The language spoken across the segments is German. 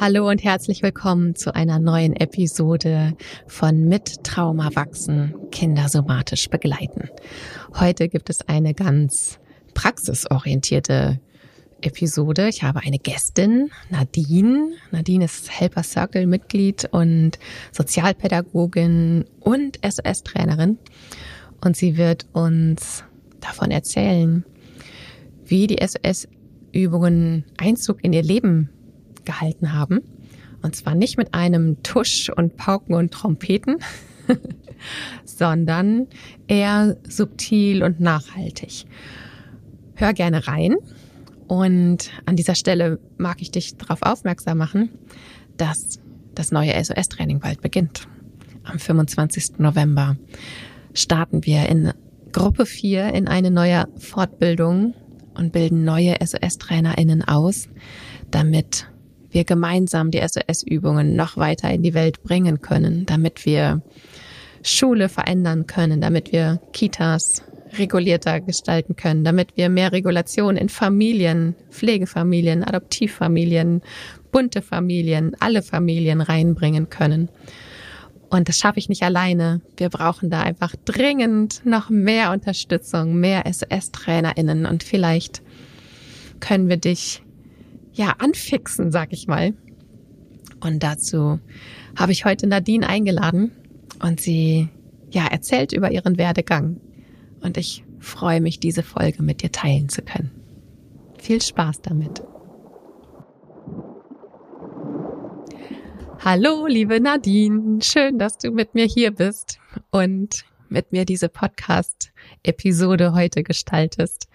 Hallo und herzlich willkommen zu einer neuen Episode von Mit Trauma wachsen, Kinder somatisch begleiten. Heute gibt es eine ganz praxisorientierte Episode. Ich habe eine Gästin, Nadine. Nadine ist Helper Circle Mitglied und Sozialpädagogin und SOS-Trainerin. Und sie wird uns davon erzählen, wie die SOS-Übungen Einzug in ihr Leben gehalten haben. Und zwar nicht mit einem Tusch und Pauken und Trompeten, sondern eher subtil und nachhaltig. Hör gerne rein. Und an dieser Stelle mag ich dich darauf aufmerksam machen, dass das neue SOS-Training bald beginnt. Am 25. November starten wir in Gruppe 4 in eine neue Fortbildung und bilden neue SOS-TrainerInnen aus, damit wir gemeinsam die SOS-Übungen noch weiter in die Welt bringen können, damit wir Schule verändern können, damit wir Kitas regulierter gestalten können, damit wir mehr Regulation in Familien, Pflegefamilien, Adoptivfamilien, bunte Familien, alle Familien reinbringen können. Und das schaffe ich nicht alleine. Wir brauchen da einfach dringend noch mehr Unterstützung, mehr SOS-TrainerInnen und vielleicht können wir dich ja anfixen, sag ich mal. Und dazu habe ich heute Nadine eingeladen und sie ja erzählt über ihren Werdegang. Und ich freue mich, diese Folge mit dir teilen zu können. Viel Spaß damit. Hallo, liebe Nadine. Schön, dass du mit mir hier bist und mit mir diese Podcast-Episode heute gestaltest.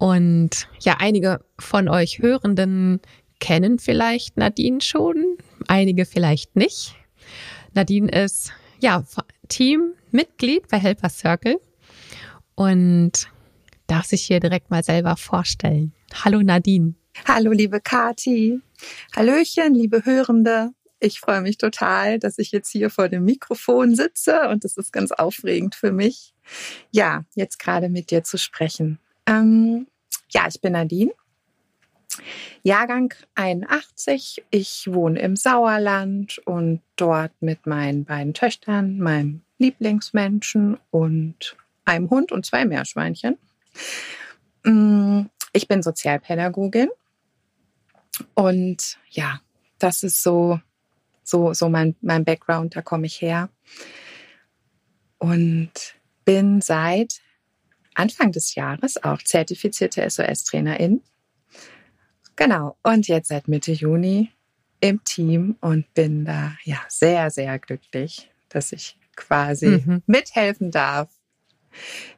Und ja, einige von euch Hörenden kennen vielleicht Nadine schon, einige vielleicht nicht. Nadine ist ja Teammitglied bei Helper Circle und darf sich hier direkt mal selber vorstellen. Hallo Nadine. Hallo liebe Kati. Hallöchen, liebe Hörende. Ich freue mich total, dass ich jetzt hier vor dem Mikrofon sitze und es ist ganz aufregend für mich, ja, jetzt gerade mit dir zu sprechen. Ähm, ja, ich bin Nadine, Jahrgang 81. Ich wohne im Sauerland und dort mit meinen beiden Töchtern, meinem Lieblingsmenschen und einem Hund und zwei Meerschweinchen. Mm, ich bin Sozialpädagogin und ja, das ist so so, so mein, mein Background, da komme ich her. Und bin seit Anfang des Jahres auch zertifizierte SOS-Trainerin. Genau. Und jetzt seit Mitte Juni im Team und bin da ja sehr, sehr glücklich, dass ich quasi mhm. mithelfen darf,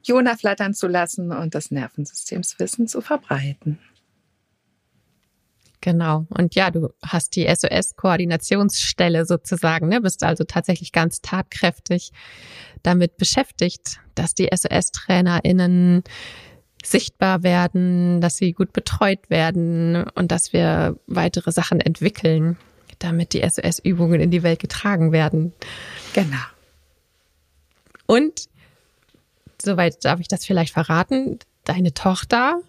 Jona flattern zu lassen und das Nervensystemswissen zu verbreiten. Genau. Und ja, du hast die SOS-Koordinationsstelle sozusagen, ne? bist also tatsächlich ganz tatkräftig damit beschäftigt, dass die SOS-TrainerInnen sichtbar werden, dass sie gut betreut werden und dass wir weitere Sachen entwickeln, damit die SOS-Übungen in die Welt getragen werden. Genau. Und soweit darf ich das vielleicht verraten, deine Tochter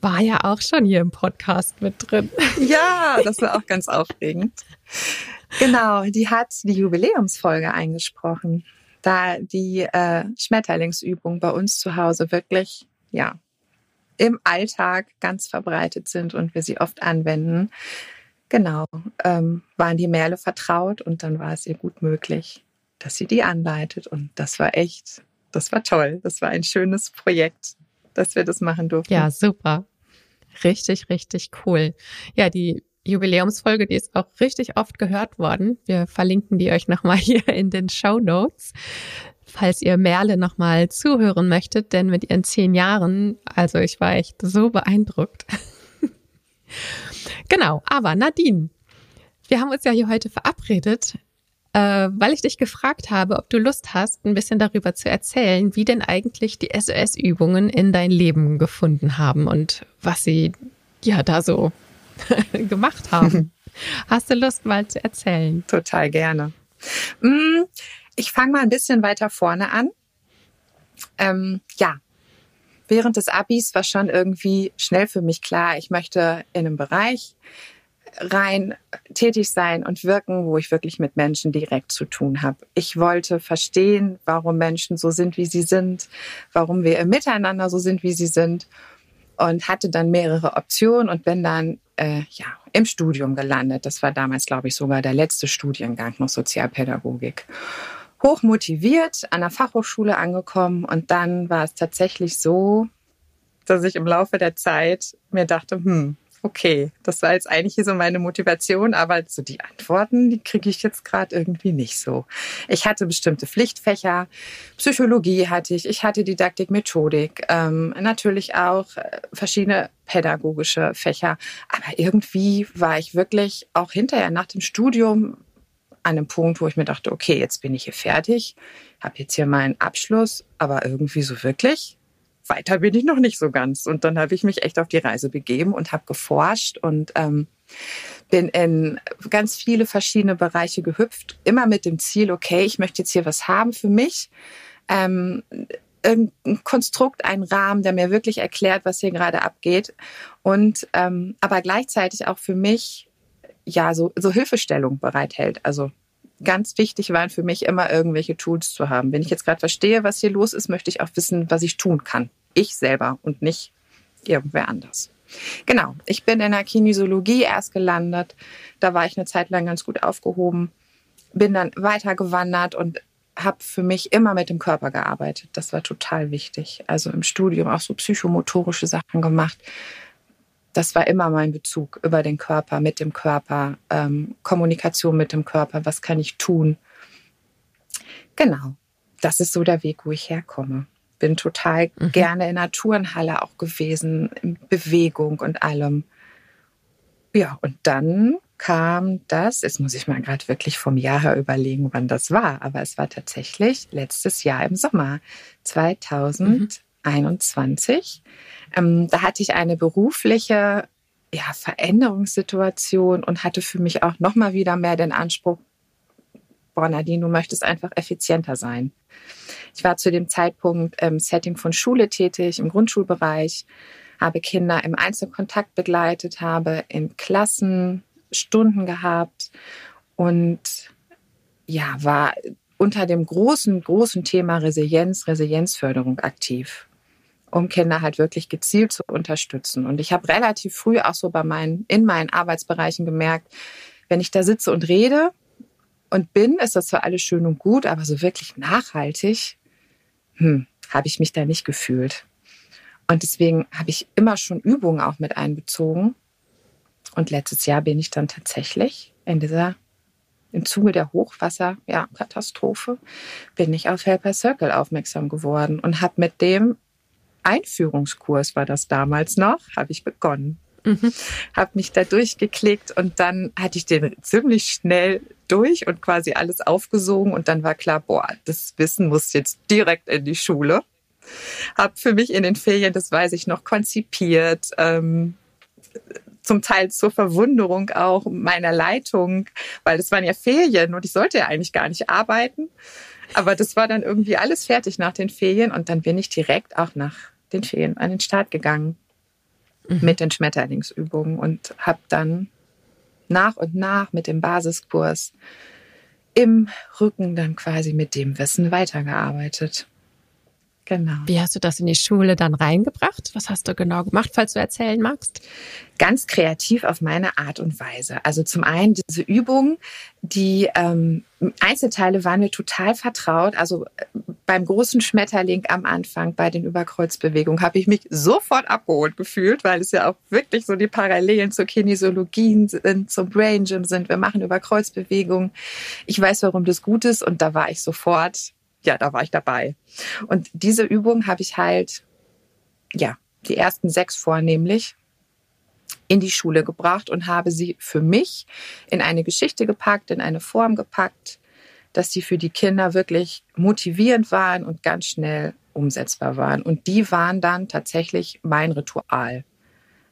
war ja auch schon hier im Podcast mit drin. Ja, das war auch ganz aufregend. Genau, die hat die Jubiläumsfolge eingesprochen, da die äh, Schmetterlingsübungen bei uns zu Hause wirklich, ja, im Alltag ganz verbreitet sind und wir sie oft anwenden. Genau, ähm, waren die Merle vertraut und dann war es ihr gut möglich, dass sie die anleitet und das war echt, das war toll. Das war ein schönes Projekt dass wir das machen durften. Ja, super. Richtig, richtig cool. Ja, die Jubiläumsfolge, die ist auch richtig oft gehört worden. Wir verlinken die euch nochmal hier in den Show Notes, falls ihr Merle nochmal zuhören möchtet, denn mit ihren zehn Jahren, also ich war echt so beeindruckt. genau, aber Nadine, wir haben uns ja hier heute verabredet, äh, weil ich dich gefragt habe, ob du Lust hast, ein bisschen darüber zu erzählen, wie denn eigentlich die SOS-Übungen in dein Leben gefunden haben und was sie ja da so gemacht haben. Hast du Lust mal zu erzählen? Total gerne. Mm, ich fange mal ein bisschen weiter vorne an. Ähm, ja, während des Abis war schon irgendwie schnell für mich klar, ich möchte in einem Bereich rein tätig sein und wirken, wo ich wirklich mit Menschen direkt zu tun habe. Ich wollte verstehen, warum Menschen so sind, wie sie sind, warum wir im Miteinander so sind, wie sie sind und hatte dann mehrere Optionen und bin dann äh, ja im Studium gelandet. Das war damals, glaube ich, sogar der letzte Studiengang noch Sozialpädagogik. Hoch motiviert an der Fachhochschule angekommen und dann war es tatsächlich so, dass ich im Laufe der Zeit mir dachte, hm, okay, das war jetzt eigentlich so meine Motivation, aber so die Antworten, die kriege ich jetzt gerade irgendwie nicht so. Ich hatte bestimmte Pflichtfächer, Psychologie hatte ich, ich hatte Didaktik, Methodik, ähm, natürlich auch äh, verschiedene pädagogische Fächer, aber irgendwie war ich wirklich auch hinterher nach dem Studium an einem Punkt, wo ich mir dachte, okay, jetzt bin ich hier fertig, habe jetzt hier meinen Abschluss, aber irgendwie so wirklich weiter bin ich noch nicht so ganz. Und dann habe ich mich echt auf die Reise begeben und habe geforscht und ähm, bin in ganz viele verschiedene Bereiche gehüpft, immer mit dem Ziel, okay, ich möchte jetzt hier was haben für mich. Ähm, ein Konstrukt, ein Rahmen, der mir wirklich erklärt, was hier gerade abgeht. Und ähm, aber gleichzeitig auch für mich ja so, so Hilfestellung bereithält. Also ganz wichtig waren für mich immer irgendwelche Tools zu haben. Wenn ich jetzt gerade verstehe, was hier los ist, möchte ich auch wissen, was ich tun kann ich selber und nicht irgendwer anders. Genau, ich bin in der Kinesiologie erst gelandet. Da war ich eine Zeit lang ganz gut aufgehoben, bin dann weitergewandert und habe für mich immer mit dem Körper gearbeitet. Das war total wichtig. Also im Studium auch so psychomotorische Sachen gemacht. Das war immer mein Bezug über den Körper, mit dem Körper, ähm, Kommunikation mit dem Körper. Was kann ich tun? Genau, das ist so der Weg, wo ich herkomme bin total mhm. gerne in der Turnhalle auch gewesen, in Bewegung und allem. Ja, und dann kam das, jetzt muss ich mal gerade wirklich vom Jahr her überlegen, wann das war, aber es war tatsächlich letztes Jahr im Sommer 2021. Mhm. Ähm, da hatte ich eine berufliche ja, Veränderungssituation und hatte für mich auch nochmal wieder mehr den Anspruch, boah, Nadine, du möchtest einfach effizienter sein. Ich war zu dem Zeitpunkt im Setting von Schule tätig, im Grundschulbereich, habe Kinder im Einzelkontakt begleitet, habe in Klassen Stunden gehabt und ja, war unter dem großen, großen Thema Resilienz, Resilienzförderung aktiv, um Kinder halt wirklich gezielt zu unterstützen. Und ich habe relativ früh auch so bei meinen, in meinen Arbeitsbereichen gemerkt, wenn ich da sitze und rede, und bin, ist das zwar alles schön und gut, aber so wirklich nachhaltig, hm, habe ich mich da nicht gefühlt. Und deswegen habe ich immer schon Übungen auch mit einbezogen. Und letztes Jahr bin ich dann tatsächlich in dieser, im Zuge der Hochwasserkatastrophe, ja, bin ich auf Helper Circle aufmerksam geworden und habe mit dem Einführungskurs, war das damals noch, habe ich begonnen. Mhm. Habe mich da durchgeklickt und dann hatte ich den ziemlich schnell durch und quasi alles aufgesogen und dann war klar, boah, das Wissen muss jetzt direkt in die Schule. Hab für mich in den Ferien, das weiß ich noch, konzipiert. Ähm, zum Teil zur Verwunderung auch meiner Leitung, weil das waren ja Ferien und ich sollte ja eigentlich gar nicht arbeiten. Aber das war dann irgendwie alles fertig nach den Ferien und dann bin ich direkt auch nach den Ferien an den Start gegangen mhm. mit den Schmetterlingsübungen und habe dann nach und nach mit dem Basiskurs im Rücken dann quasi mit dem Wissen weitergearbeitet. Genau. Wie hast du das in die Schule dann reingebracht? Was hast du genau gemacht, falls du erzählen magst? Ganz kreativ auf meine Art und Weise. Also zum einen diese Übung, die ähm, Einzelteile waren mir total vertraut. Also äh, beim großen Schmetterling am Anfang bei den Überkreuzbewegungen habe ich mich sofort abgeholt gefühlt, weil es ja auch wirklich so die Parallelen zur Kinesiologie sind, zum Brain Gym sind. Wir machen Überkreuzbewegungen. Ich weiß, warum das gut ist und da war ich sofort ja, da war ich dabei. Und diese Übung habe ich halt, ja, die ersten sechs vornehmlich in die Schule gebracht und habe sie für mich in eine Geschichte gepackt, in eine Form gepackt, dass sie für die Kinder wirklich motivierend waren und ganz schnell umsetzbar waren. Und die waren dann tatsächlich mein Ritual.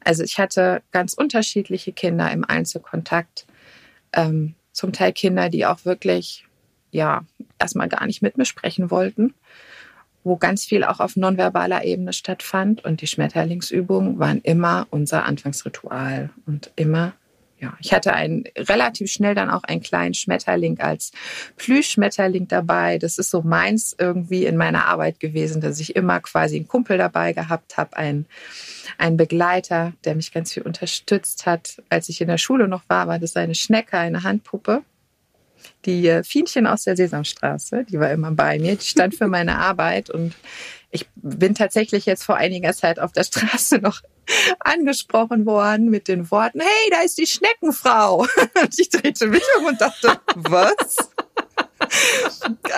Also ich hatte ganz unterschiedliche Kinder im Einzelkontakt, ähm, zum Teil Kinder, die auch wirklich ja erstmal gar nicht mit mir sprechen wollten, wo ganz viel auch auf nonverbaler Ebene stattfand. Und die Schmetterlingsübungen waren immer unser Anfangsritual und immer ja, ich hatte einen relativ schnell dann auch einen kleinen Schmetterling als Plüschschmetterling dabei. Das ist so meins irgendwie in meiner Arbeit gewesen, dass ich immer quasi einen Kumpel dabei gehabt habe, einen, einen Begleiter, der mich ganz viel unterstützt hat. Als ich in der Schule noch war, war das eine Schnecke, eine Handpuppe. Die äh, Fienchen aus der Sesamstraße, die war immer bei mir, die stand für meine Arbeit und ich bin tatsächlich jetzt vor einiger Zeit auf der Straße noch angesprochen worden mit den Worten, hey, da ist die Schneckenfrau. Und ich drehte mich um und dachte, was?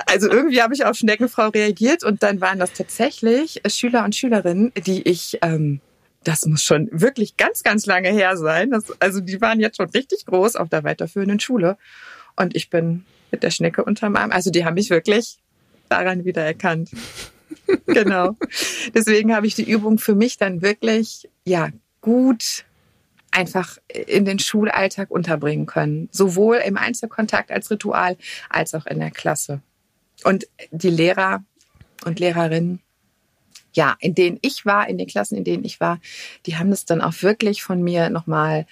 Also irgendwie habe ich auf Schneckenfrau reagiert und dann waren das tatsächlich Schüler und Schülerinnen, die ich, ähm, das muss schon wirklich ganz, ganz lange her sein. Das, also die waren jetzt schon richtig groß auf der weiterführenden Schule und ich bin mit der Schnecke unterm Arm. Also die haben mich wirklich daran wiedererkannt. genau. Deswegen habe ich die Übung für mich dann wirklich, ja, gut einfach in den Schulalltag unterbringen können. Sowohl im Einzelkontakt als Ritual als auch in der Klasse. Und die Lehrer und Lehrerinnen, ja, in denen ich war, in den Klassen, in denen ich war, die haben das dann auch wirklich von mir nochmal,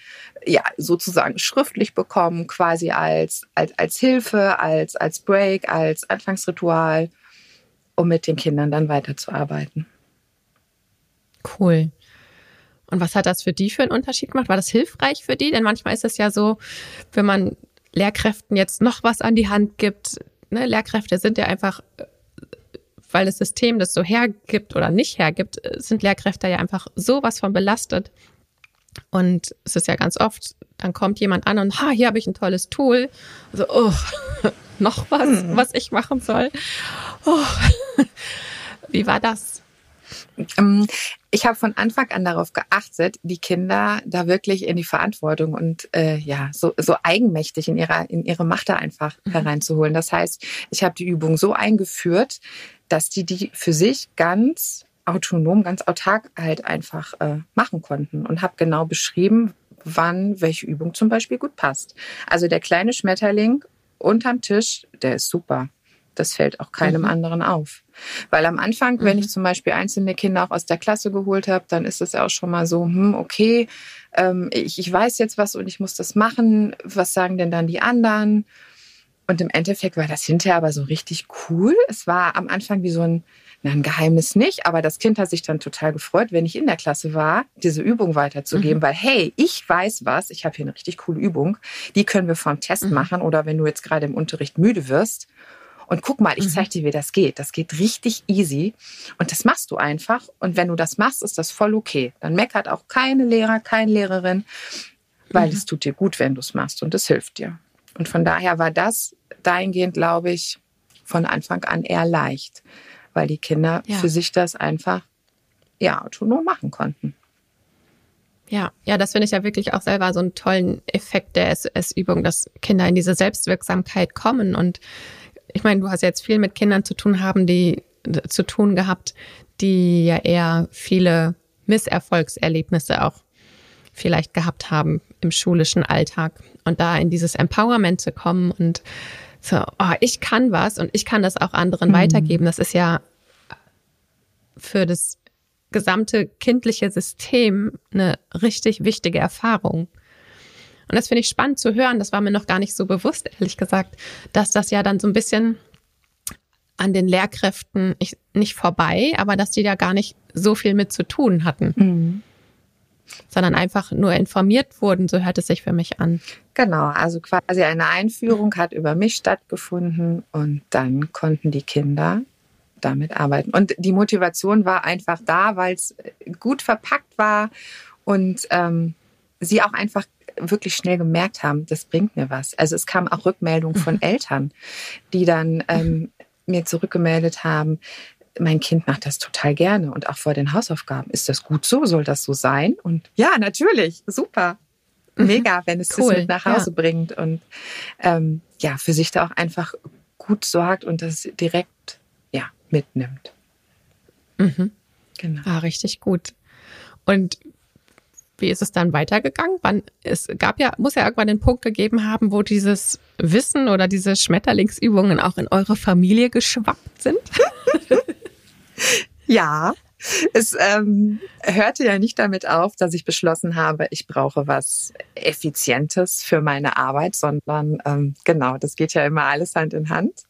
ja, sozusagen schriftlich bekommen, quasi als, als, als Hilfe, als, als Break, als Anfangsritual um mit den Kindern dann weiterzuarbeiten. Cool. Und was hat das für die für einen Unterschied gemacht? War das hilfreich für die? Denn manchmal ist es ja so, wenn man Lehrkräften jetzt noch was an die Hand gibt, ne, Lehrkräfte sind ja einfach, weil das System das so hergibt oder nicht hergibt, sind Lehrkräfte ja einfach sowas von belastet. Und es ist ja ganz oft, dann kommt jemand an und, ha, hier habe ich ein tolles Tool. So, oh, noch was, hm. was ich machen soll. Oh. Wie war das? Ähm, ich habe von Anfang an darauf geachtet, die Kinder da wirklich in die Verantwortung und äh, ja so, so eigenmächtig in ihrer in ihre Macht da einfach mhm. hereinzuholen. Das heißt, ich habe die Übung so eingeführt, dass die die für sich ganz autonom, ganz autark halt einfach äh, machen konnten und habe genau beschrieben, wann welche Übung zum Beispiel gut passt. Also der kleine Schmetterling unterm Tisch, der ist super. Das fällt auch keinem mhm. anderen auf. Weil am Anfang, mhm. wenn ich zum Beispiel einzelne Kinder auch aus der Klasse geholt habe, dann ist es ja auch schon mal so, hm, okay, ähm, ich, ich weiß jetzt was und ich muss das machen. Was sagen denn dann die anderen? Und im Endeffekt war das hinterher aber so richtig cool. Es war am Anfang wie so ein, na, ein Geheimnis nicht, aber das Kind hat sich dann total gefreut, wenn ich in der Klasse war, diese Übung weiterzugeben, mhm. weil hey, ich weiß was, ich habe hier eine richtig coole Übung, die können wir vom Test mhm. machen oder wenn du jetzt gerade im Unterricht müde wirst und guck mal, ich mhm. zeige dir, wie das geht. Das geht richtig easy. Und das machst du einfach. Und wenn du das machst, ist das voll okay. Dann meckert auch keine Lehrer, keine Lehrerin, weil mhm. es tut dir gut, wenn du es machst und es hilft dir. Und von daher war das dahingehend, glaube ich, von Anfang an eher leicht, weil die Kinder ja. für sich das einfach ja autonom machen konnten. Ja, ja, das finde ich ja wirklich auch selber so einen tollen Effekt der SS-Übung, dass Kinder in diese Selbstwirksamkeit kommen und ich meine, du hast jetzt viel mit Kindern zu tun haben, die zu tun gehabt, die ja eher viele Misserfolgserlebnisse auch vielleicht gehabt haben im schulischen Alltag und da in dieses Empowerment zu kommen und so, oh, ich kann was und ich kann das auch anderen mhm. weitergeben. Das ist ja für das gesamte kindliche System eine richtig wichtige Erfahrung. Und das finde ich spannend zu hören. Das war mir noch gar nicht so bewusst, ehrlich gesagt, dass das ja dann so ein bisschen an den Lehrkräften nicht vorbei, aber dass die da gar nicht so viel mit zu tun hatten. Mhm. Sondern einfach nur informiert wurden, so hört es sich für mich an. Genau, also quasi eine Einführung hat über mich stattgefunden und dann konnten die Kinder damit arbeiten. Und die Motivation war einfach da, weil es gut verpackt war und ähm, sie auch einfach wirklich schnell gemerkt haben, das bringt mir was. Also es kam auch Rückmeldungen von mhm. Eltern, die dann ähm, mir zurückgemeldet haben, mein Kind macht das total gerne und auch vor den Hausaufgaben. Ist das gut so? Soll das so sein? Und ja, natürlich, super. Mhm. Mega, wenn es cool. das mit nach Hause ja. bringt und ähm, ja, für sich da auch einfach gut sorgt und das direkt ja, mitnimmt. Mhm. Genau. Ah, richtig gut. Und wie ist es dann weitergegangen? Wann, es gab ja, muss ja irgendwann den Punkt gegeben haben, wo dieses Wissen oder diese Schmetterlingsübungen auch in eure Familie geschwappt sind. ja, es ähm, hörte ja nicht damit auf, dass ich beschlossen habe, ich brauche was Effizientes für meine Arbeit, sondern ähm, genau, das geht ja immer alles Hand in Hand.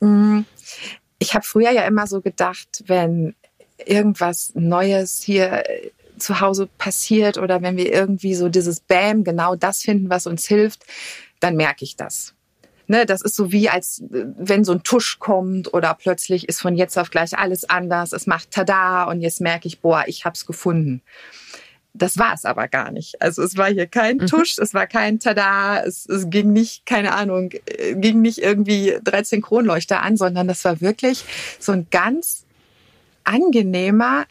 Mm, ich habe früher ja immer so gedacht, wenn irgendwas Neues hier zu Hause passiert oder wenn wir irgendwie so dieses Bam, genau das finden, was uns hilft, dann merke ich das. Ne, das ist so wie als wenn so ein Tusch kommt oder plötzlich ist von jetzt auf gleich alles anders. Es macht Tada und jetzt merke ich, boah, ich hab's gefunden. Das war es aber gar nicht. Also es war hier kein mhm. Tusch, es war kein Tada, es, es ging nicht, keine Ahnung, äh, ging nicht irgendwie 13 Kronleuchter an, sondern das war wirklich so ein ganz angenehmer,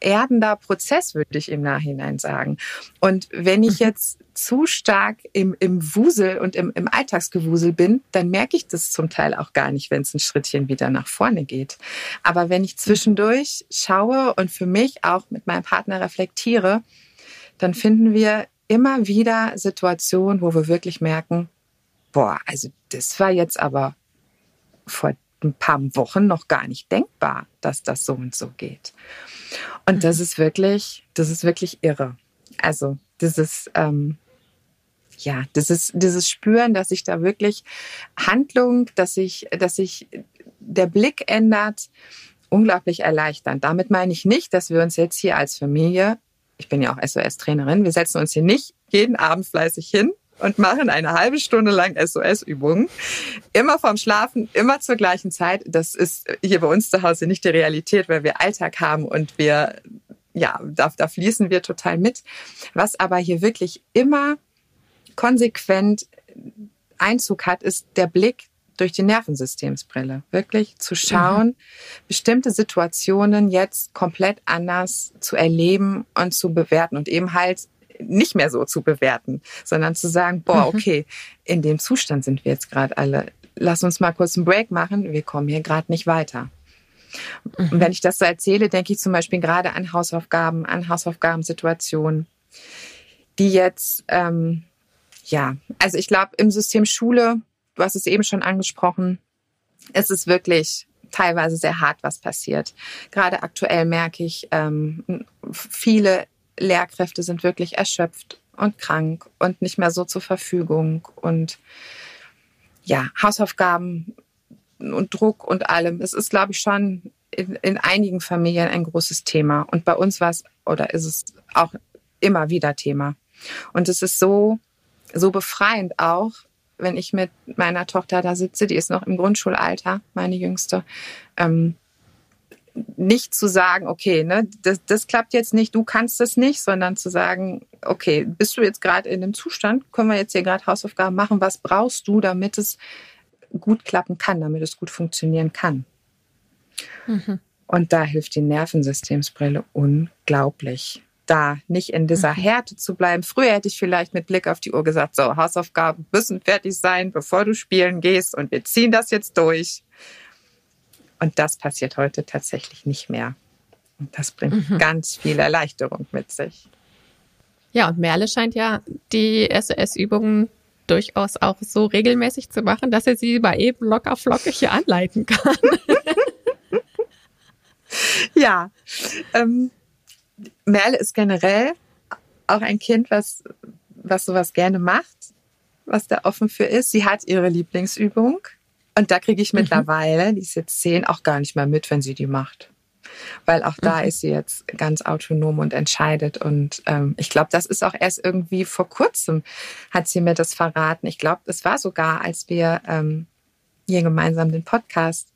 erdender Prozess, würde ich im Nachhinein sagen. Und wenn ich mhm. jetzt zu stark im, im Wusel und im, im Alltagsgewusel bin, dann merke ich das zum Teil auch gar nicht, wenn es ein Schrittchen wieder nach vorne geht. Aber wenn ich zwischendurch schaue und für mich auch mit meinem Partner reflektiere, dann finden wir immer wieder Situationen, wo wir wirklich merken, boah, also das war jetzt aber vor ein paar Wochen noch gar nicht denkbar, dass das so und so geht. Und das mhm. ist wirklich, das ist wirklich irre. Also dieses, ähm, ja, dieses, dieses Spüren, dass sich da wirklich Handlung, dass sich, dass sich der Blick ändert, unglaublich erleichternd. Damit meine ich nicht, dass wir uns jetzt hier als Familie, ich bin ja auch SOS-Trainerin, wir setzen uns hier nicht jeden Abend fleißig hin und machen eine halbe Stunde lang SOS-Übungen. Immer vorm Schlafen, immer zur gleichen Zeit. Das ist hier bei uns zu Hause nicht die Realität, weil wir Alltag haben und wir, ja, da, da fließen wir total mit. Was aber hier wirklich immer konsequent Einzug hat, ist der Blick durch die Nervensystemsbrille. Wirklich zu schauen, mhm. bestimmte Situationen jetzt komplett anders zu erleben und zu bewerten und eben halt nicht mehr so zu bewerten, sondern zu sagen, boah, mhm. okay, in dem Zustand sind wir jetzt gerade alle. Lass uns mal kurz einen Break machen. Wir kommen hier gerade nicht weiter. Und mhm. wenn ich das so erzähle, denke ich zum Beispiel gerade an Hausaufgaben, an Hausaufgabensituationen, die jetzt, ähm, ja, also ich glaube, im System Schule, du hast es eben schon angesprochen, es ist wirklich teilweise sehr hart, was passiert. Gerade aktuell merke ich, ähm, viele Lehrkräfte sind wirklich erschöpft und krank und nicht mehr so zur Verfügung und ja, Hausaufgaben und Druck und allem. Es ist, glaube ich, schon in, in einigen Familien ein großes Thema. Und bei uns war es oder ist es auch immer wieder Thema. Und es ist so, so befreiend auch, wenn ich mit meiner Tochter da sitze, die ist noch im Grundschulalter, meine Jüngste, ähm, nicht zu sagen, okay, ne, das, das klappt jetzt nicht, du kannst das nicht, sondern zu sagen, okay, bist du jetzt gerade in dem Zustand, können wir jetzt hier gerade Hausaufgaben machen, was brauchst du, damit es gut klappen kann, damit es gut funktionieren kann. Mhm. Und da hilft die Nervensystemsbrille unglaublich. Da nicht in dieser mhm. Härte zu bleiben. Früher hätte ich vielleicht mit Blick auf die Uhr gesagt, so, Hausaufgaben müssen fertig sein, bevor du spielen gehst und wir ziehen das jetzt durch. Und das passiert heute tatsächlich nicht mehr. Und das bringt mhm. ganz viel Erleichterung mit sich. Ja, und Merle scheint ja die SOS-Übungen durchaus auch so regelmäßig zu machen, dass er sie bei eben locker flockig hier anleiten kann. ja, ähm, Merle ist generell auch ein Kind, was, was sowas gerne macht, was da offen für ist. Sie hat ihre Lieblingsübung. Und da kriege ich mhm. mittlerweile, die ist jetzt zehn, auch gar nicht mehr mit, wenn sie die macht. Weil auch da mhm. ist sie jetzt ganz autonom und entscheidet. Und ähm, ich glaube, das ist auch erst irgendwie vor kurzem, hat sie mir das verraten. Ich glaube, es war sogar, als wir ähm, hier gemeinsam den Podcast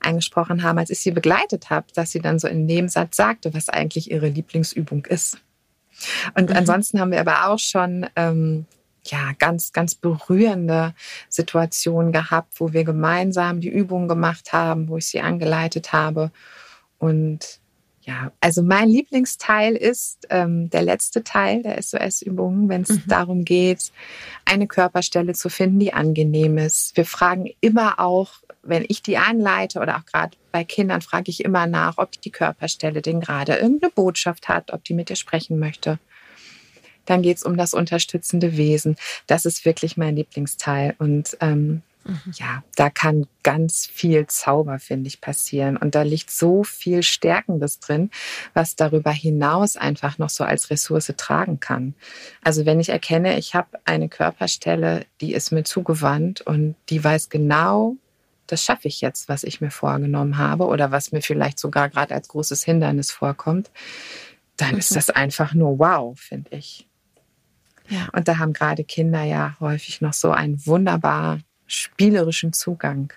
eingesprochen haben, als ich sie begleitet habe, dass sie dann so in dem Satz sagte, was eigentlich ihre Lieblingsübung ist. Und mhm. ansonsten haben wir aber auch schon ähm, ja, ganz, ganz berührende Situationen gehabt, wo wir gemeinsam die Übungen gemacht haben, wo ich sie angeleitet habe. Und ja, also mein Lieblingsteil ist ähm, der letzte Teil der SOS-Übungen, wenn es mhm. darum geht, eine Körperstelle zu finden, die angenehm ist. Wir fragen immer auch, wenn ich die anleite oder auch gerade bei Kindern, frage ich immer nach, ob die Körperstelle denn gerade irgendeine Botschaft hat, ob die mit dir sprechen möchte. Dann geht es um das unterstützende Wesen. Das ist wirklich mein Lieblingsteil. Und ähm, Mhm. Ja, da kann ganz viel Zauber, finde ich, passieren. Und da liegt so viel Stärkendes drin, was darüber hinaus einfach noch so als Ressource tragen kann. Also wenn ich erkenne, ich habe eine Körperstelle, die ist mir zugewandt und die weiß genau, das schaffe ich jetzt, was ich mir vorgenommen habe oder was mir vielleicht sogar gerade als großes Hindernis vorkommt, dann mhm. ist das einfach nur wow, finde ich. Ja. Und da haben gerade Kinder ja häufig noch so einen wunderbar spielerischen Zugang.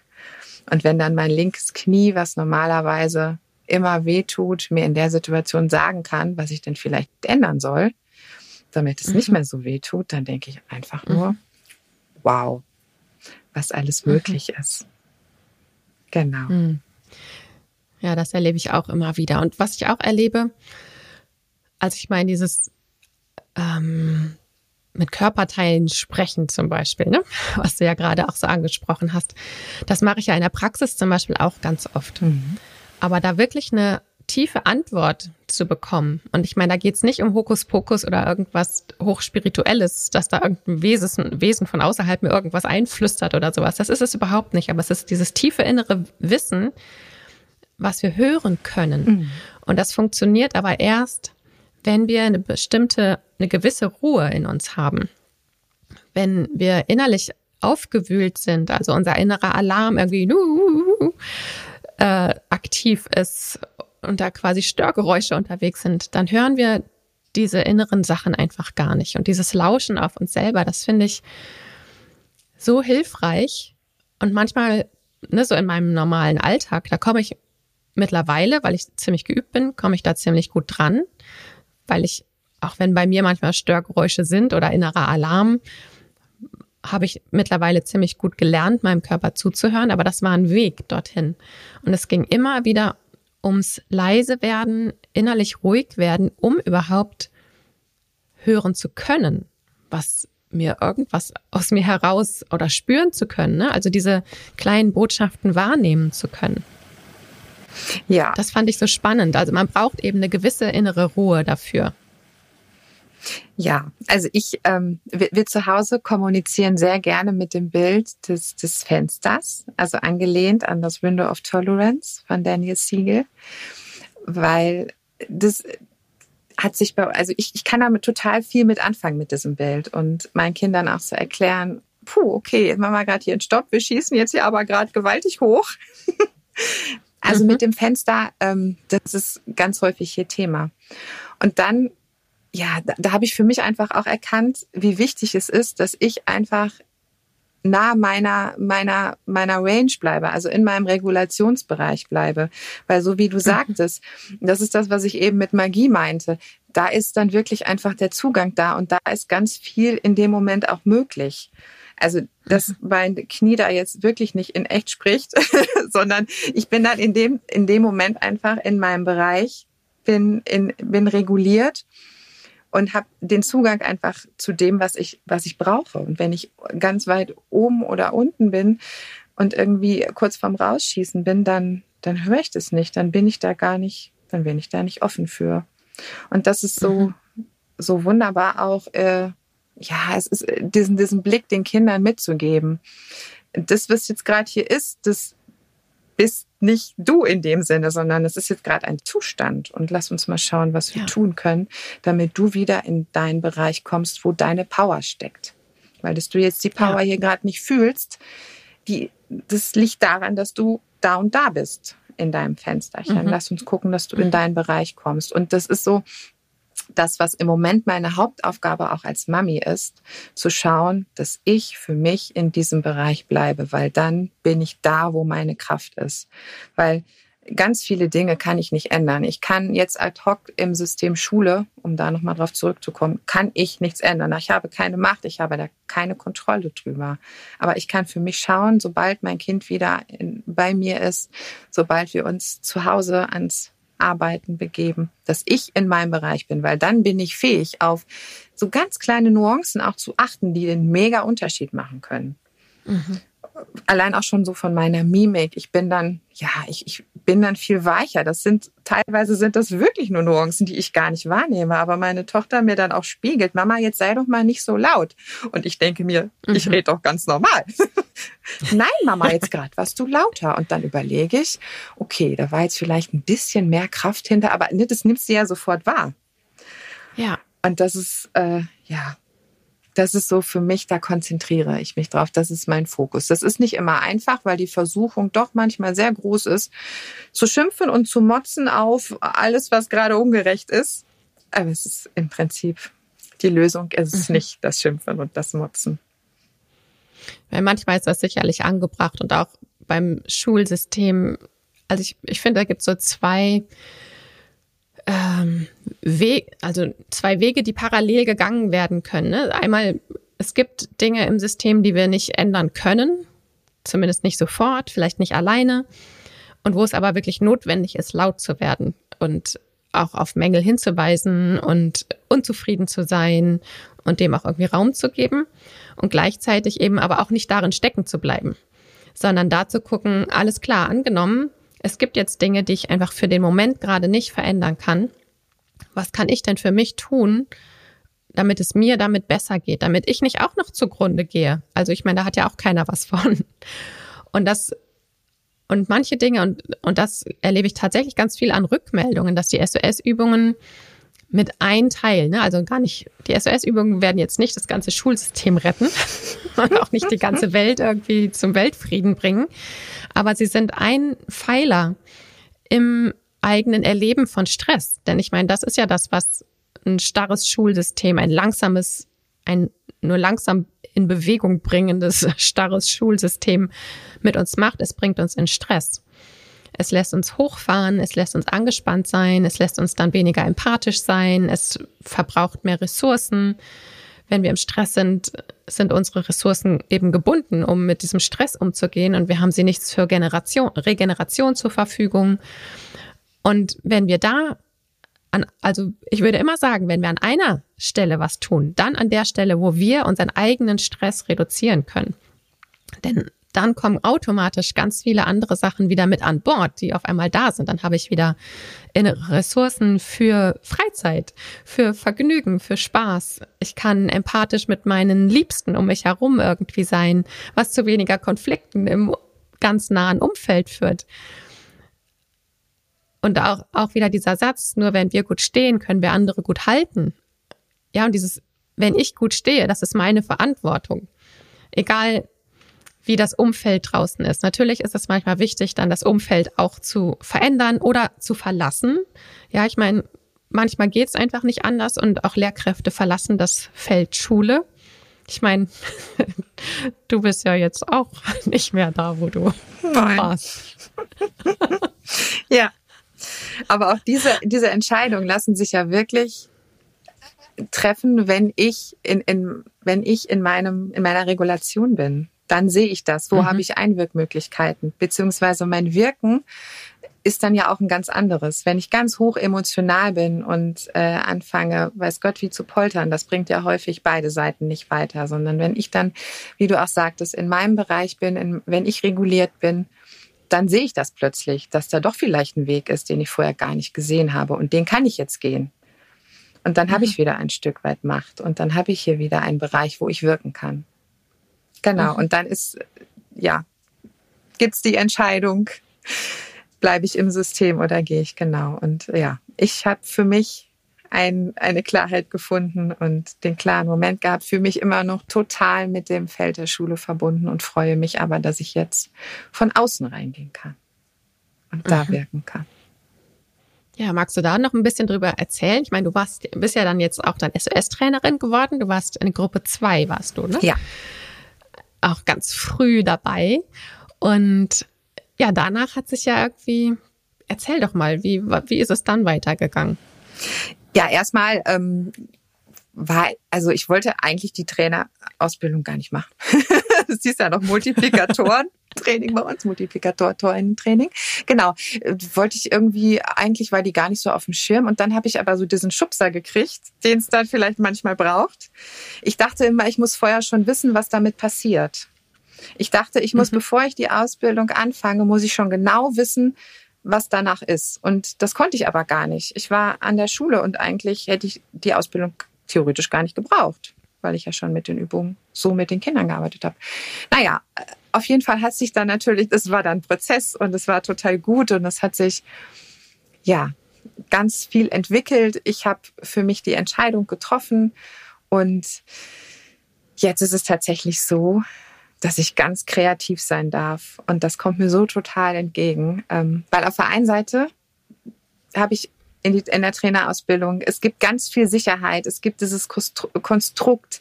Und wenn dann mein linkes Knie, was normalerweise immer weh tut, mir in der Situation sagen kann, was ich denn vielleicht ändern soll, damit es mhm. nicht mehr so weh tut, dann denke ich einfach nur, mhm. wow, was alles mhm. möglich mhm. ist. Genau. Mhm. Ja, das erlebe ich auch immer wieder. Und was ich auch erlebe, als ich mal in dieses ähm, mit Körperteilen sprechen zum Beispiel, ne? was du ja gerade auch so angesprochen hast. Das mache ich ja in der Praxis zum Beispiel auch ganz oft. Mhm. Aber da wirklich eine tiefe Antwort zu bekommen. Und ich meine, da geht es nicht um Hokuspokus oder irgendwas Hochspirituelles, dass da irgendein Wesen, Wesen von außerhalb mir irgendwas einflüstert oder sowas. Das ist es überhaupt nicht. Aber es ist dieses tiefe innere Wissen, was wir hören können. Mhm. Und das funktioniert aber erst, wenn wir eine bestimmte, eine gewisse Ruhe in uns haben. Wenn wir innerlich aufgewühlt sind, also unser innerer Alarm irgendwie äh, aktiv ist und da quasi Störgeräusche unterwegs sind, dann hören wir diese inneren Sachen einfach gar nicht. Und dieses Lauschen auf uns selber, das finde ich so hilfreich. Und manchmal, ne, so in meinem normalen Alltag, da komme ich mittlerweile, weil ich ziemlich geübt bin, komme ich da ziemlich gut dran weil ich, auch wenn bei mir manchmal Störgeräusche sind oder innerer Alarm, habe ich mittlerweile ziemlich gut gelernt, meinem Körper zuzuhören, aber das war ein Weg dorthin. Und es ging immer wieder ums leise werden, innerlich ruhig werden, um überhaupt hören zu können, was mir irgendwas aus mir heraus oder spüren zu können, ne? also diese kleinen Botschaften wahrnehmen zu können. Ja. Das fand ich so spannend. Also man braucht eben eine gewisse innere Ruhe dafür. Ja, also ich, ähm, wir, wir zu Hause kommunizieren sehr gerne mit dem Bild des, des Fensters, also angelehnt an das Window of Tolerance von Daniel Siegel, weil das hat sich bei, also ich, ich kann damit total viel mit anfangen mit diesem Bild und meinen Kindern auch so erklären, puh, okay, jetzt machen wir gerade hier einen Stopp, wir schießen jetzt hier aber gerade gewaltig hoch. Also mhm. mit dem Fenster, ähm, das ist ganz häufig hier Thema. Und dann, ja, da, da habe ich für mich einfach auch erkannt, wie wichtig es ist, dass ich einfach nah meiner, meiner, meiner Range bleibe, also in meinem Regulationsbereich bleibe. Weil so wie du mhm. sagtest, das ist das, was ich eben mit Magie meinte. Da ist dann wirklich einfach der Zugang da und da ist ganz viel in dem Moment auch möglich. Also, dass mhm. mein Knie da jetzt wirklich nicht in echt spricht, sondern ich bin dann in dem, in dem Moment einfach in meinem Bereich, bin, in, bin reguliert und habe den Zugang einfach zu dem, was ich, was ich brauche. Und wenn ich ganz weit oben oder unten bin und irgendwie kurz vorm Rausschießen bin, dann, dann höre ich das nicht. Dann bin ich da gar nicht, dann bin ich da nicht offen für. Und das ist so, mhm. so wunderbar auch, äh, ja, es ist äh, diesen, diesen Blick den Kindern mitzugeben. Das, was jetzt gerade hier ist, das bist nicht du in dem Sinne, sondern es ist jetzt gerade ein Zustand. Und lass uns mal schauen, was wir ja. tun können, damit du wieder in deinen Bereich kommst, wo deine Power steckt. Weil dass du jetzt die Power ja. hier gerade nicht fühlst, die, das liegt daran, dass du da und da bist in deinem Fensterchen. Mhm. Lass uns gucken, dass du in deinen Bereich kommst. Und das ist so, das, was im Moment meine Hauptaufgabe auch als Mami ist, zu schauen, dass ich für mich in diesem Bereich bleibe, weil dann bin ich da, wo meine Kraft ist. Weil ganz viele Dinge kann ich nicht ändern. Ich kann jetzt ad hoc im System Schule, um da nochmal drauf zurückzukommen, kann ich nichts ändern. Ich habe keine Macht, ich habe da keine Kontrolle drüber. Aber ich kann für mich schauen, sobald mein Kind wieder in, bei mir ist, sobald wir uns zu Hause ans Arbeiten begeben, dass ich in meinem Bereich bin, weil dann bin ich fähig, auf so ganz kleine Nuancen auch zu achten, die den mega Unterschied machen können. Mhm. Allein auch schon so von meiner Mimik. Ich bin dann, ja, ich, ich bin dann viel weicher. Das sind, teilweise sind das wirklich nur Nuancen, die ich gar nicht wahrnehme. Aber meine Tochter mir dann auch spiegelt, Mama, jetzt sei doch mal nicht so laut. Und ich denke mir, mhm. ich rede doch ganz normal. Nein, Mama, jetzt gerade warst du lauter. Und dann überlege ich, okay, da war jetzt vielleicht ein bisschen mehr Kraft hinter, aber das nimmst du ja sofort wahr. Ja. Und das ist, äh, ja, das ist so für mich, da konzentriere ich mich drauf. Das ist mein Fokus. Das ist nicht immer einfach, weil die Versuchung doch manchmal sehr groß ist, zu schimpfen und zu motzen auf alles, was gerade ungerecht ist. Aber es ist im Prinzip die Lösung, es ist mhm. nicht das Schimpfen und das Motzen. Weil manchmal ist das sicherlich angebracht und auch beim Schulsystem. Also ich, ich finde, da gibt es so zwei ähm, Weg, also zwei Wege, die parallel gegangen werden können. Ne? Einmal, es gibt Dinge im System, die wir nicht ändern können, zumindest nicht sofort, vielleicht nicht alleine, und wo es aber wirklich notwendig ist, laut zu werden und auch auf Mängel hinzuweisen und unzufrieden zu sein und dem auch irgendwie Raum zu geben und gleichzeitig eben aber auch nicht darin stecken zu bleiben, sondern da zu gucken, alles klar, angenommen, es gibt jetzt Dinge, die ich einfach für den Moment gerade nicht verändern kann. Was kann ich denn für mich tun, damit es mir damit besser geht, damit ich nicht auch noch zugrunde gehe? Also ich meine, da hat ja auch keiner was von. Und das und manche Dinge, und, und das erlebe ich tatsächlich ganz viel an Rückmeldungen, dass die SOS-Übungen mit ein Teil, ne? also gar nicht, die SOS-Übungen werden jetzt nicht das ganze Schulsystem retten und auch nicht die ganze Welt irgendwie zum Weltfrieden bringen, aber sie sind ein Pfeiler im eigenen Erleben von Stress. Denn ich meine, das ist ja das, was ein starres Schulsystem, ein langsames, ein nur langsam in Bewegung bringendes, starres Schulsystem mit uns macht. Es bringt uns in Stress. Es lässt uns hochfahren, es lässt uns angespannt sein, es lässt uns dann weniger empathisch sein, es verbraucht mehr Ressourcen. Wenn wir im Stress sind, sind unsere Ressourcen eben gebunden, um mit diesem Stress umzugehen und wir haben sie nichts für Generation, Regeneration zur Verfügung. Und wenn wir da an, also ich würde immer sagen, wenn wir an einer Stelle was tun, dann an der Stelle, wo wir unseren eigenen Stress reduzieren können. Denn dann kommen automatisch ganz viele andere Sachen wieder mit an Bord, die auf einmal da sind. Dann habe ich wieder Ressourcen für Freizeit, für Vergnügen, für Spaß. Ich kann empathisch mit meinen Liebsten um mich herum irgendwie sein, was zu weniger Konflikten im ganz nahen Umfeld führt. Und auch, auch wieder dieser Satz, nur wenn wir gut stehen, können wir andere gut halten. Ja, und dieses, wenn ich gut stehe, das ist meine Verantwortung. Egal, wie das Umfeld draußen ist. Natürlich ist es manchmal wichtig, dann das Umfeld auch zu verändern oder zu verlassen. Ja, ich meine, manchmal geht es einfach nicht anders und auch Lehrkräfte verlassen das Feld Schule. Ich meine, du bist ja jetzt auch nicht mehr da, wo du Nein. warst. ja, aber auch diese, diese Entscheidungen lassen sich ja wirklich treffen, wenn ich in, in, wenn ich in meinem, in meiner Regulation bin dann sehe ich das. Wo mhm. habe ich Einwirkmöglichkeiten? Beziehungsweise mein Wirken ist dann ja auch ein ganz anderes. Wenn ich ganz hoch emotional bin und äh, anfange, weiß Gott, wie zu poltern, das bringt ja häufig beide Seiten nicht weiter, sondern wenn ich dann, wie du auch sagtest, in meinem Bereich bin, in, wenn ich reguliert bin, dann sehe ich das plötzlich, dass da doch vielleicht ein Weg ist, den ich vorher gar nicht gesehen habe und den kann ich jetzt gehen. Und dann mhm. habe ich wieder ein Stück weit Macht und dann habe ich hier wieder einen Bereich, wo ich wirken kann. Genau. Mhm. Und dann ist, ja, gibt's die Entscheidung, bleibe ich im System oder gehe ich genau. Und ja, ich habe für mich ein, eine Klarheit gefunden und den klaren Moment gehabt, für mich immer noch total mit dem Feld der Schule verbunden und freue mich aber, dass ich jetzt von außen reingehen kann und da mhm. wirken kann. Ja, magst du da noch ein bisschen drüber erzählen? Ich meine, du warst, bist ja dann jetzt auch dann SOS-Trainerin geworden. Du warst in Gruppe 2, warst du, ne? Ja auch ganz früh dabei. Und ja, danach hat sich ja irgendwie, erzähl doch mal, wie, wie ist es dann weitergegangen? Ja, erstmal ähm, war, also ich wollte eigentlich die Trainerausbildung gar nicht machen. das ist ja noch Multiplikatoren. Training bei uns, Multiplikator-Training. Genau, wollte ich irgendwie, eigentlich war die gar nicht so auf dem Schirm und dann habe ich aber so diesen Schubser gekriegt, den es dann vielleicht manchmal braucht. Ich dachte immer, ich muss vorher schon wissen, was damit passiert. Ich dachte, ich muss, mhm. bevor ich die Ausbildung anfange, muss ich schon genau wissen, was danach ist. Und das konnte ich aber gar nicht. Ich war an der Schule und eigentlich hätte ich die Ausbildung theoretisch gar nicht gebraucht, weil ich ja schon mit den Übungen so mit den Kindern gearbeitet habe. Naja, auf jeden Fall hat sich dann natürlich, das war dann Prozess und es war total gut und es hat sich, ja, ganz viel entwickelt. Ich habe für mich die Entscheidung getroffen und jetzt ist es tatsächlich so, dass ich ganz kreativ sein darf. Und das kommt mir so total entgegen. Ähm, weil auf der einen Seite habe ich in, die, in der Trainerausbildung, es gibt ganz viel Sicherheit, es gibt dieses Konstrukt.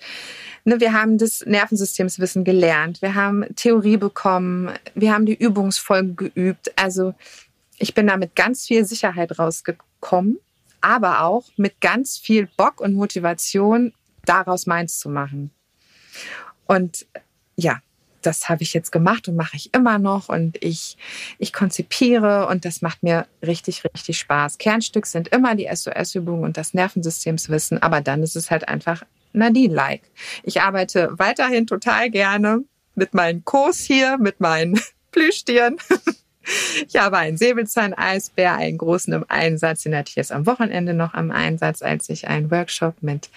Ne, wir haben das Nervensystemswissen gelernt, wir haben Theorie bekommen, wir haben die Übungsfolgen geübt. Also ich bin da mit ganz viel Sicherheit rausgekommen, aber auch mit ganz viel Bock und Motivation, daraus meins zu machen. Und ja, das habe ich jetzt gemacht und mache ich immer noch und ich, ich konzipiere und das macht mir richtig, richtig Spaß. Kernstück sind immer die SOS-Übungen und das Nervensystemswissen, aber dann ist es halt einfach Nadine-like. Ich arbeite weiterhin total gerne mit meinen Kurs hier, mit meinen Plüschtieren. Ich habe einen Säbelzahn-Eisbär, einen großen im Einsatz, den hatte ich jetzt am Wochenende noch am Einsatz, als ich einen Workshop mit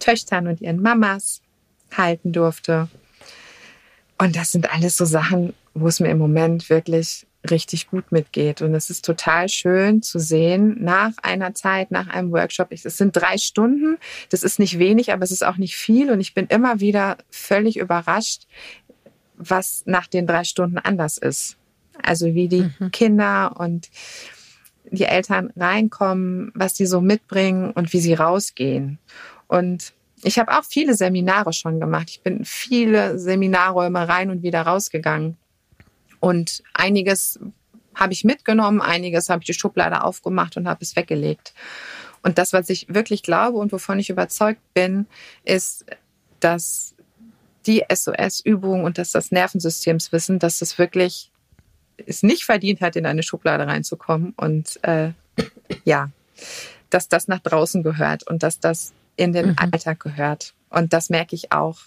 Töchtern und ihren Mamas halten durfte. Und das sind alles so Sachen, wo es mir im Moment wirklich richtig gut mitgeht. Und es ist total schön zu sehen, nach einer Zeit, nach einem Workshop, es sind drei Stunden, das ist nicht wenig, aber es ist auch nicht viel. Und ich bin immer wieder völlig überrascht, was nach den drei Stunden anders ist. Also wie die mhm. Kinder und die Eltern reinkommen, was die so mitbringen und wie sie rausgehen. Und ich habe auch viele Seminare schon gemacht. Ich bin viele Seminarräume rein und wieder rausgegangen. Und einiges habe ich mitgenommen, einiges habe ich die Schublade aufgemacht und habe es weggelegt. Und das, was ich wirklich glaube und wovon ich überzeugt bin, ist, dass die SOS-Übung und dass das Nervensystemswissen, dass das wirklich es nicht verdient hat, in eine Schublade reinzukommen und äh, ja, dass das nach draußen gehört und dass das in den mhm. Alltag gehört. Und das merke ich auch,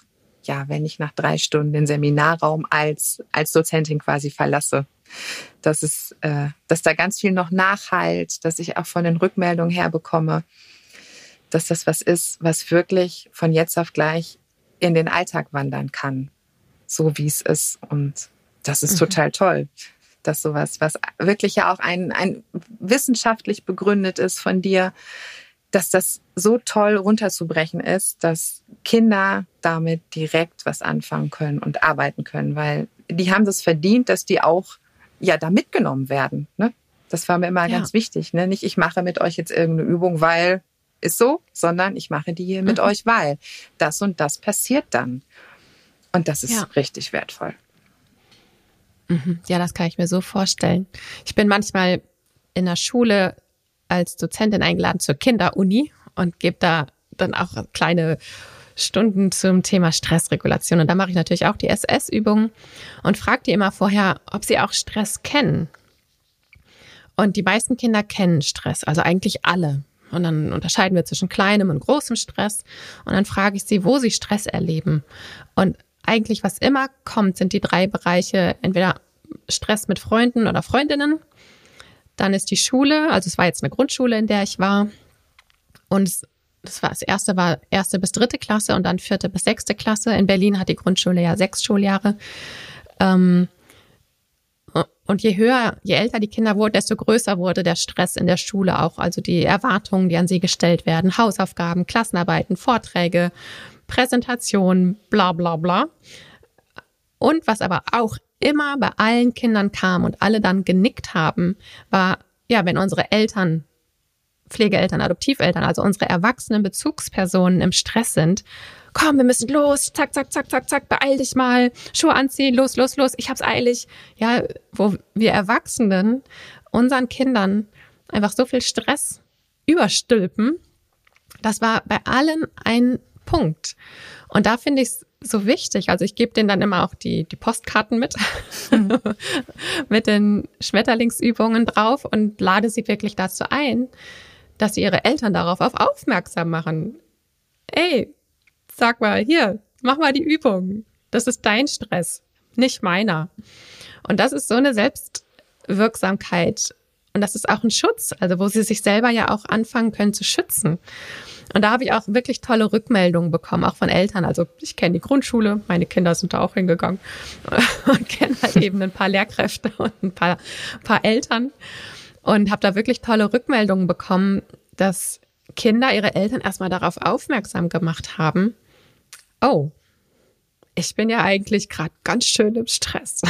ja, wenn ich nach drei Stunden den Seminarraum als, als Dozentin quasi verlasse. Dass es, äh, dass da ganz viel noch nachhalt, dass ich auch von den Rückmeldungen her bekomme, dass das was ist, was wirklich von jetzt auf gleich in den Alltag wandern kann. So wie es ist. Und das ist mhm. total toll dass sowas, was wirklich ja auch ein, ein wissenschaftlich begründet ist von dir, dass das so toll runterzubrechen ist, dass Kinder damit direkt was anfangen können und arbeiten können, weil die haben das verdient, dass die auch ja da mitgenommen werden. Ne? Das war mir immer ja. ganz wichtig. Ne? Nicht, ich mache mit euch jetzt irgendeine Übung, weil ist so, sondern ich mache die mit mhm. euch, weil das und das passiert dann. Und das ist ja. richtig wertvoll. Mhm. Ja, das kann ich mir so vorstellen. Ich bin manchmal in der Schule als Dozentin eingeladen zur Kinderuni und gebe da dann auch kleine Stunden zum Thema Stressregulation. Und da mache ich natürlich auch die SS-Übungen und frage die immer vorher, ob sie auch Stress kennen. Und die meisten Kinder kennen Stress, also eigentlich alle. Und dann unterscheiden wir zwischen kleinem und großem Stress. Und dann frage ich sie, wo sie Stress erleben. Und eigentlich, was immer kommt, sind die drei Bereiche, entweder Stress mit Freunden oder Freundinnen, dann ist die Schule, also es war jetzt eine Grundschule, in der ich war. Und das war das erste war erste bis dritte Klasse und dann vierte bis sechste Klasse. In Berlin hat die Grundschule ja sechs Schuljahre. Ähm, und je höher, je älter die Kinder wurden, desto größer wurde der Stress in der Schule auch. Also die Erwartungen, die an sie gestellt werden, Hausaufgaben, Klassenarbeiten, Vorträge, Präsentationen, bla bla bla. Und was aber auch immer bei allen Kindern kam und alle dann genickt haben, war, ja, wenn unsere Eltern, Pflegeeltern, Adoptiveltern, also unsere erwachsenen Bezugspersonen im Stress sind, komm, wir müssen los, zack, zack, zack, zack, zack, beeil dich mal, Schuhe anziehen, los, los, los, ich hab's eilig. Ja, wo wir Erwachsenen unseren Kindern einfach so viel Stress überstülpen, das war bei allen ein Punkt. Und da finde ich es so wichtig. Also ich gebe denen dann immer auch die, die Postkarten mit, mit den Schmetterlingsübungen drauf und lade sie wirklich dazu ein, dass sie ihre Eltern darauf auf aufmerksam machen. Ey, sag mal, hier, mach mal die Übung. Das ist dein Stress, nicht meiner. Und das ist so eine Selbstwirksamkeit Und das ist auch ein Schutz, also wo sie sich selber ja auch anfangen können zu schützen. Und da habe ich auch wirklich tolle Rückmeldungen bekommen, auch von Eltern. Also ich kenne die Grundschule, meine Kinder sind da auch hingegangen und kenne halt eben ein paar Lehrkräfte und ein paar, paar Eltern und habe da wirklich tolle Rückmeldungen bekommen, dass Kinder ihre Eltern erstmal darauf aufmerksam gemacht haben, oh, ich bin ja eigentlich gerade ganz schön im Stress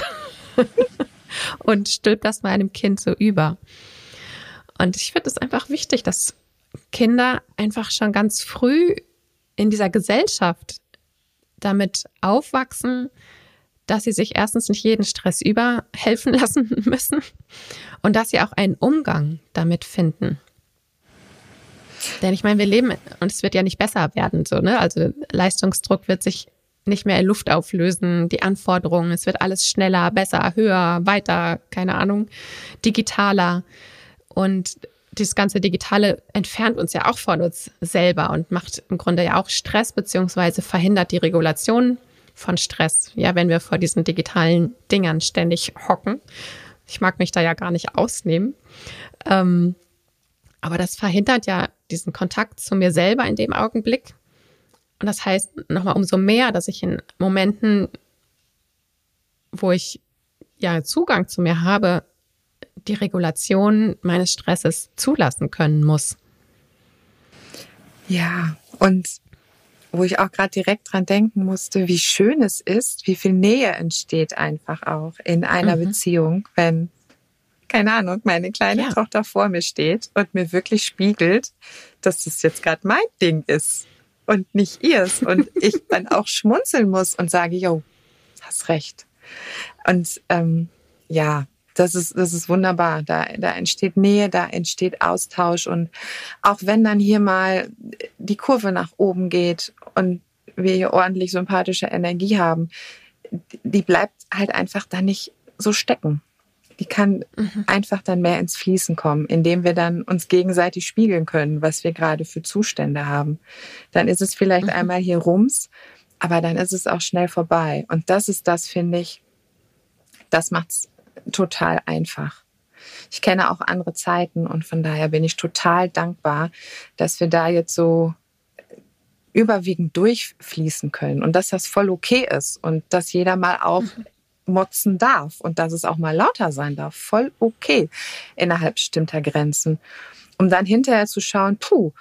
und stülpt das meinem Kind so über. Und ich finde es einfach wichtig, dass Kinder einfach schon ganz früh in dieser Gesellschaft damit aufwachsen, dass sie sich erstens nicht jeden Stress überhelfen lassen müssen und dass sie auch einen Umgang damit finden. Denn ich meine, wir leben und es wird ja nicht besser werden, so, ne? Also Leistungsdruck wird sich nicht mehr Luft auflösen, die Anforderungen, es wird alles schneller, besser, höher, weiter, keine Ahnung, digitaler. Und dieses ganze Digitale entfernt uns ja auch von uns selber und macht im Grunde ja auch Stress beziehungsweise verhindert die Regulation von Stress. Ja, wenn wir vor diesen digitalen Dingern ständig hocken. Ich mag mich da ja gar nicht ausnehmen. Ähm, aber das verhindert ja diesen Kontakt zu mir selber in dem Augenblick. Und das heißt nochmal umso mehr, dass ich in Momenten, wo ich ja Zugang zu mir habe, die Regulation meines Stresses zulassen können muss. Ja, und wo ich auch gerade direkt dran denken musste, wie schön es ist, wie viel Nähe entsteht einfach auch in einer mhm. Beziehung, wenn, keine Ahnung, meine kleine ja. Tochter vor mir steht und mir wirklich spiegelt, dass das jetzt gerade mein Ding ist und nicht ihrs. Und ich dann auch schmunzeln muss und sage, jo, hast recht. Und ähm, ja, das ist, das ist wunderbar. Da, da entsteht Nähe, da entsteht Austausch. Und auch wenn dann hier mal die Kurve nach oben geht und wir hier ordentlich sympathische Energie haben, die bleibt halt einfach dann nicht so stecken. Die kann mhm. einfach dann mehr ins Fließen kommen, indem wir dann uns gegenseitig spiegeln können, was wir gerade für Zustände haben. Dann ist es vielleicht mhm. einmal hier rums, aber dann ist es auch schnell vorbei. Und das ist das, finde ich, das macht's total einfach. Ich kenne auch andere Zeiten und von daher bin ich total dankbar, dass wir da jetzt so überwiegend durchfließen können und dass das voll okay ist und dass jeder mal auch motzen darf und dass es auch mal lauter sein darf. Voll okay innerhalb bestimmter Grenzen. Um dann hinterher zu schauen, puh,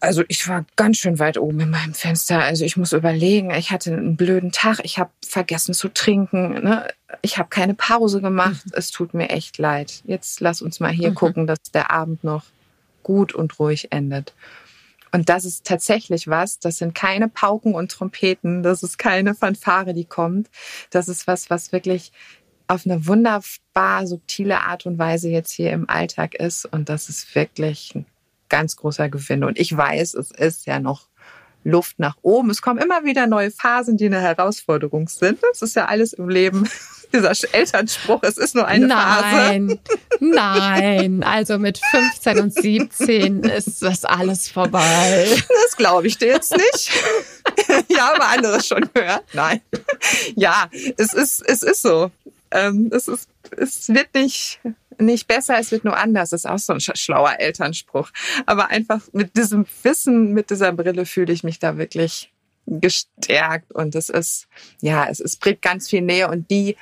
also ich war ganz schön weit oben in meinem Fenster. Also ich muss überlegen, ich hatte einen blöden Tag, ich habe vergessen zu trinken, ne? ich habe keine Pause gemacht. Mhm. Es tut mir echt leid. Jetzt lass uns mal hier mhm. gucken, dass der Abend noch gut und ruhig endet. Und das ist tatsächlich was, das sind keine Pauken und Trompeten, das ist keine Fanfare, die kommt. Das ist was, was wirklich auf eine wunderbar subtile Art und Weise jetzt hier im Alltag ist. Und das ist wirklich ein ganz großer Gewinn. Und ich weiß, es ist ja noch Luft nach oben. Es kommen immer wieder neue Phasen, die eine Herausforderung sind. Das ist ja alles im Leben. Dieser Elternspruch, es ist nur eine nein, Phase. Nein, also mit 15 und 17 ist das alles vorbei. Das glaube ich dir jetzt nicht. ja, aber anderes schon gehört. Nein. Ja, es ist, es ist so. Ähm, es ist, es wird nicht nicht besser, es wird nur anders. Das ist auch so ein schlauer Elternspruch. Aber einfach mit diesem Wissen, mit dieser Brille fühle ich mich da wirklich gestärkt und es ist, ja, es, es bringt ganz viel Nähe und die,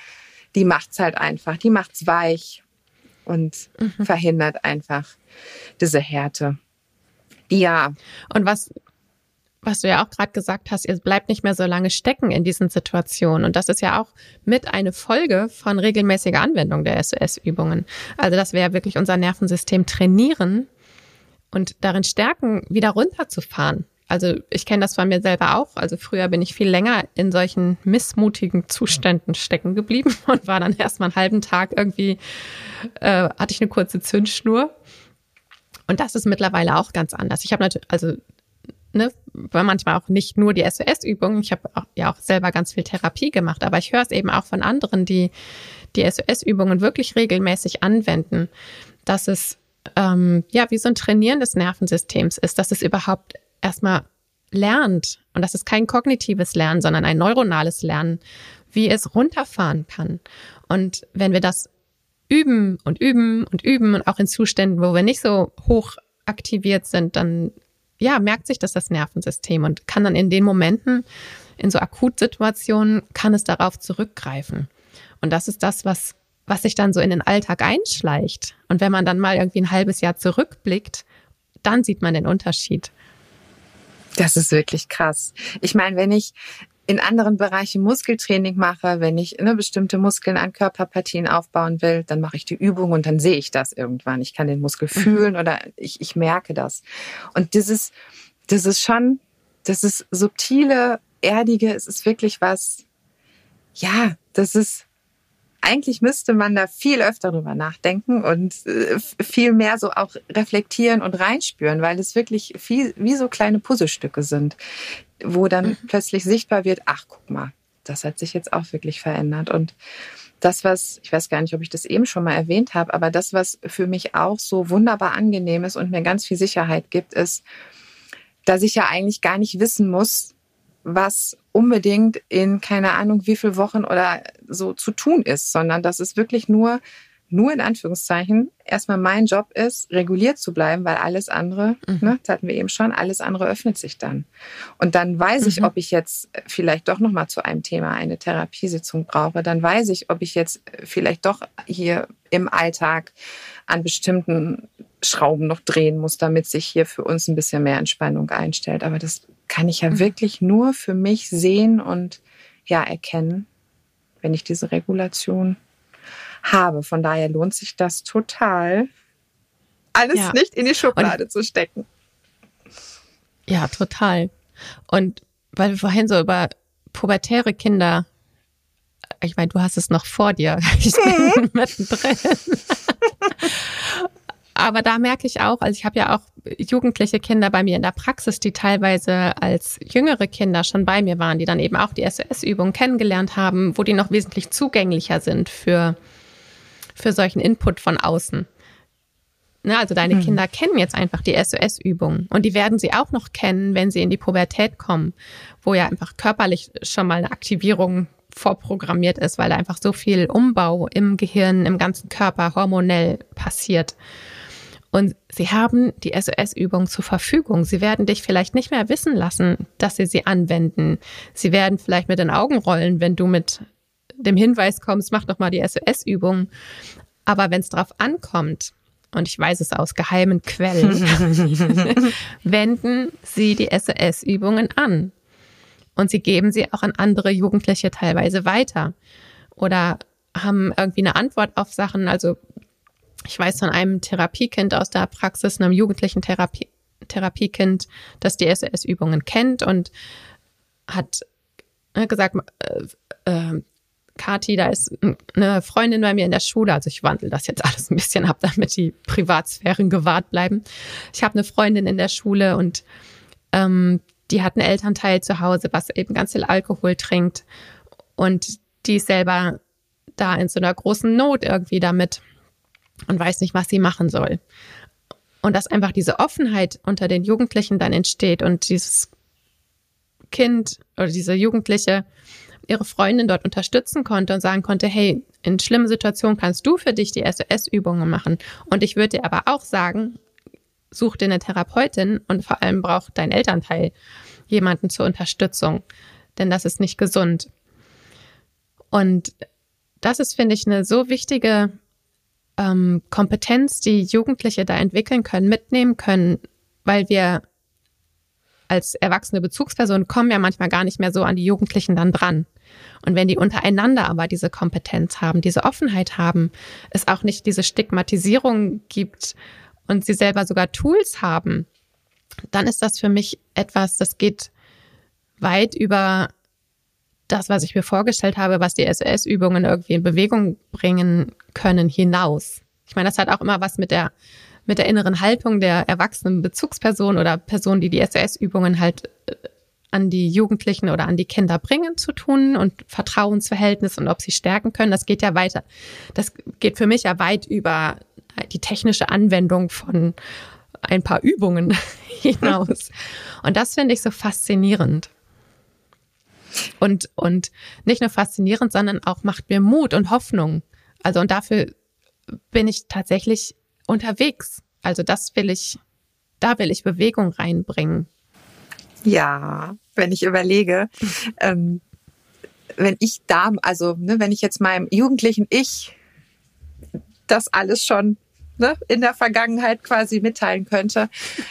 die macht's halt einfach. Die macht's weich und mhm. verhindert einfach diese Härte. Ja. Und was, was du ja auch gerade gesagt hast, ihr bleibt nicht mehr so lange stecken in diesen Situationen. Und das ist ja auch mit eine Folge von regelmäßiger Anwendung der SOS-Übungen. Also, dass wir ja wirklich unser Nervensystem trainieren und darin stärken, wieder runterzufahren. Also ich kenne das von mir selber auch. Also früher bin ich viel länger in solchen missmutigen Zuständen stecken geblieben und war dann erst mal einen halben Tag irgendwie, äh, hatte ich eine kurze Zündschnur. Und das ist mittlerweile auch ganz anders. Ich habe natürlich, also ne, weil manchmal auch nicht nur die SOS-Übungen. Ich habe ja auch selber ganz viel Therapie gemacht, aber ich höre es eben auch von anderen, die die SOS-Übungen wirklich regelmäßig anwenden, dass es ähm, ja wie so ein Trainieren des Nervensystems ist, dass es überhaupt erstmal lernt und das ist kein kognitives Lernen, sondern ein neuronales Lernen, wie es runterfahren kann. Und wenn wir das üben und üben und üben und auch in Zuständen, wo wir nicht so hoch aktiviert sind, dann ja, merkt sich das das Nervensystem und kann dann in den Momenten, in so Akutsituationen, kann es darauf zurückgreifen. Und das ist das, was, was sich dann so in den Alltag einschleicht. Und wenn man dann mal irgendwie ein halbes Jahr zurückblickt, dann sieht man den Unterschied. Das ist wirklich krass. Ich meine, wenn ich in anderen Bereichen Muskeltraining mache, wenn ich eine bestimmte Muskeln an Körperpartien aufbauen will, dann mache ich die Übung und dann sehe ich das irgendwann. Ich kann den Muskel mhm. fühlen oder ich, ich merke das. Und dieses, das ist schon, das ist subtile, erdige, es ist wirklich was, ja, das ist, eigentlich müsste man da viel öfter drüber nachdenken und äh, viel mehr so auch reflektieren und reinspüren, weil es wirklich viel wie so kleine Puzzlestücke sind, wo dann mhm. plötzlich sichtbar wird, ach, guck mal, das hat sich jetzt auch wirklich verändert. Und das, was, ich weiß gar nicht, ob ich das eben schon mal erwähnt habe, aber das, was für mich auch so wunderbar angenehm ist und mir ganz viel Sicherheit gibt, ist, dass ich ja eigentlich gar nicht wissen muss, was unbedingt in keine Ahnung wie viele Wochen oder so zu tun ist, sondern dass es wirklich nur nur in Anführungszeichen erstmal mein Job ist, reguliert zu bleiben, weil alles andere, mhm. ne, das hatten wir eben schon, alles andere öffnet sich dann. Und dann weiß ich, mhm. ob ich jetzt vielleicht doch nochmal zu einem Thema eine Therapiesitzung brauche. Dann weiß ich, ob ich jetzt vielleicht doch hier im Alltag an bestimmten Schrauben noch drehen muss, damit sich hier für uns ein bisschen mehr Entspannung einstellt. Aber das kann ich ja mhm. wirklich nur für mich sehen und ja erkennen, wenn ich diese Regulation habe. Von daher lohnt sich das total, alles ja. nicht in die Schublade und, zu stecken. Ja, total. Und weil wir vorhin so über pubertäre Kinder, ich meine, du hast es noch vor dir, ich bin mhm. mittendrin. Aber da merke ich auch, also ich habe ja auch jugendliche Kinder bei mir in der Praxis, die teilweise als jüngere Kinder schon bei mir waren, die dann eben auch die SOS-Übungen kennengelernt haben, wo die noch wesentlich zugänglicher sind für für solchen Input von außen. Ne, also deine hm. Kinder kennen jetzt einfach die SOS-Übungen und die werden sie auch noch kennen, wenn sie in die Pubertät kommen, wo ja einfach körperlich schon mal eine Aktivierung vorprogrammiert ist, weil da einfach so viel Umbau im Gehirn, im ganzen Körper hormonell passiert. Und sie haben die SOS-Übung zur Verfügung. Sie werden dich vielleicht nicht mehr wissen lassen, dass sie sie anwenden. Sie werden vielleicht mit den Augen rollen, wenn du mit dem Hinweis kommst, mach doch mal die SOS-Übung. Aber wenn es drauf ankommt, und ich weiß es aus geheimen Quellen, wenden Sie die SOS-Übungen an. Und Sie geben sie auch an andere Jugendliche teilweise weiter. Oder haben irgendwie eine Antwort auf Sachen. Also ich weiß von einem Therapiekind aus der Praxis, einem jugendlichen Therapie Therapiekind, das die SOS-Übungen kennt und hat äh, gesagt, äh, äh, Kati, da ist eine Freundin bei mir in der Schule, also ich wandle das jetzt alles ein bisschen ab, damit die Privatsphären gewahrt bleiben. Ich habe eine Freundin in der Schule und ähm, die hat einen Elternteil zu Hause, was eben ganz viel Alkohol trinkt und die ist selber da in so einer großen Not irgendwie damit und weiß nicht, was sie machen soll. Und dass einfach diese Offenheit unter den Jugendlichen dann entsteht und dieses Kind oder diese Jugendliche ihre Freundin dort unterstützen konnte und sagen konnte, hey, in schlimmen Situationen kannst du für dich die SOS-Übungen machen. Und ich würde dir aber auch sagen, such dir eine Therapeutin und vor allem braucht dein Elternteil jemanden zur Unterstützung, denn das ist nicht gesund. Und das ist, finde ich, eine so wichtige ähm, Kompetenz, die Jugendliche da entwickeln können, mitnehmen können, weil wir als erwachsene Bezugsperson kommen ja manchmal gar nicht mehr so an die Jugendlichen dann dran. Und wenn die untereinander aber diese Kompetenz haben, diese Offenheit haben, es auch nicht diese Stigmatisierung gibt und sie selber sogar Tools haben, dann ist das für mich etwas, das geht weit über das, was ich mir vorgestellt habe, was die SOS-Übungen irgendwie in Bewegung bringen können, hinaus. Ich meine, das hat auch immer was mit der mit der inneren Haltung der erwachsenen Bezugsperson oder Person, die die SOS-Übungen halt äh, an die Jugendlichen oder an die Kinder bringen zu tun und Vertrauensverhältnis und ob sie stärken können. Das geht ja weiter. Das geht für mich ja weit über die technische Anwendung von ein paar Übungen hinaus. Und das finde ich so faszinierend. Und, und nicht nur faszinierend, sondern auch macht mir Mut und Hoffnung. Also und dafür bin ich tatsächlich unterwegs. Also das will ich, da will ich Bewegung reinbringen. Ja, wenn ich überlege, ähm, wenn ich da, also ne, wenn ich jetzt meinem jugendlichen Ich das alles schon ne, in der Vergangenheit quasi mitteilen könnte,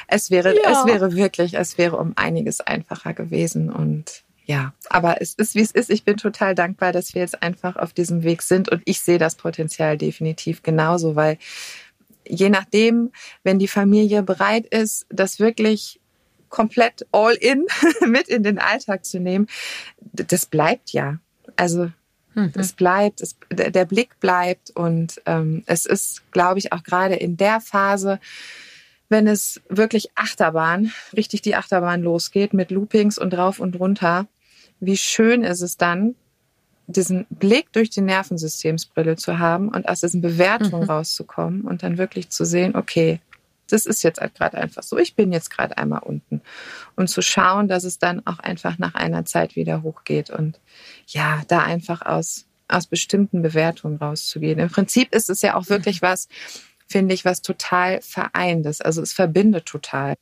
es wäre, ja. es wäre wirklich, es wäre um einiges einfacher gewesen und ja, aber es ist, wie es ist. Ich bin total dankbar, dass wir jetzt einfach auf diesem Weg sind und ich sehe das Potenzial definitiv genauso, weil je nachdem, wenn die Familie bereit ist, das wirklich komplett all in mit in den Alltag zu nehmen, das bleibt ja. Also mhm. es bleibt, es, der Blick bleibt und ähm, es ist, glaube ich, auch gerade in der Phase, wenn es wirklich Achterbahn, richtig die Achterbahn losgeht mit Loopings und drauf und runter, wie schön ist es dann, diesen Blick durch die Nervensystemsbrille zu haben und aus diesen Bewertungen mhm. rauszukommen und dann wirklich zu sehen, okay, das ist jetzt halt gerade einfach so. Ich bin jetzt gerade einmal unten. Und zu schauen, dass es dann auch einfach nach einer Zeit wieder hochgeht und ja, da einfach aus, aus bestimmten Bewertungen rauszugehen. Im Prinzip ist es ja auch wirklich was, finde ich, was total vereintes. Also es verbindet total.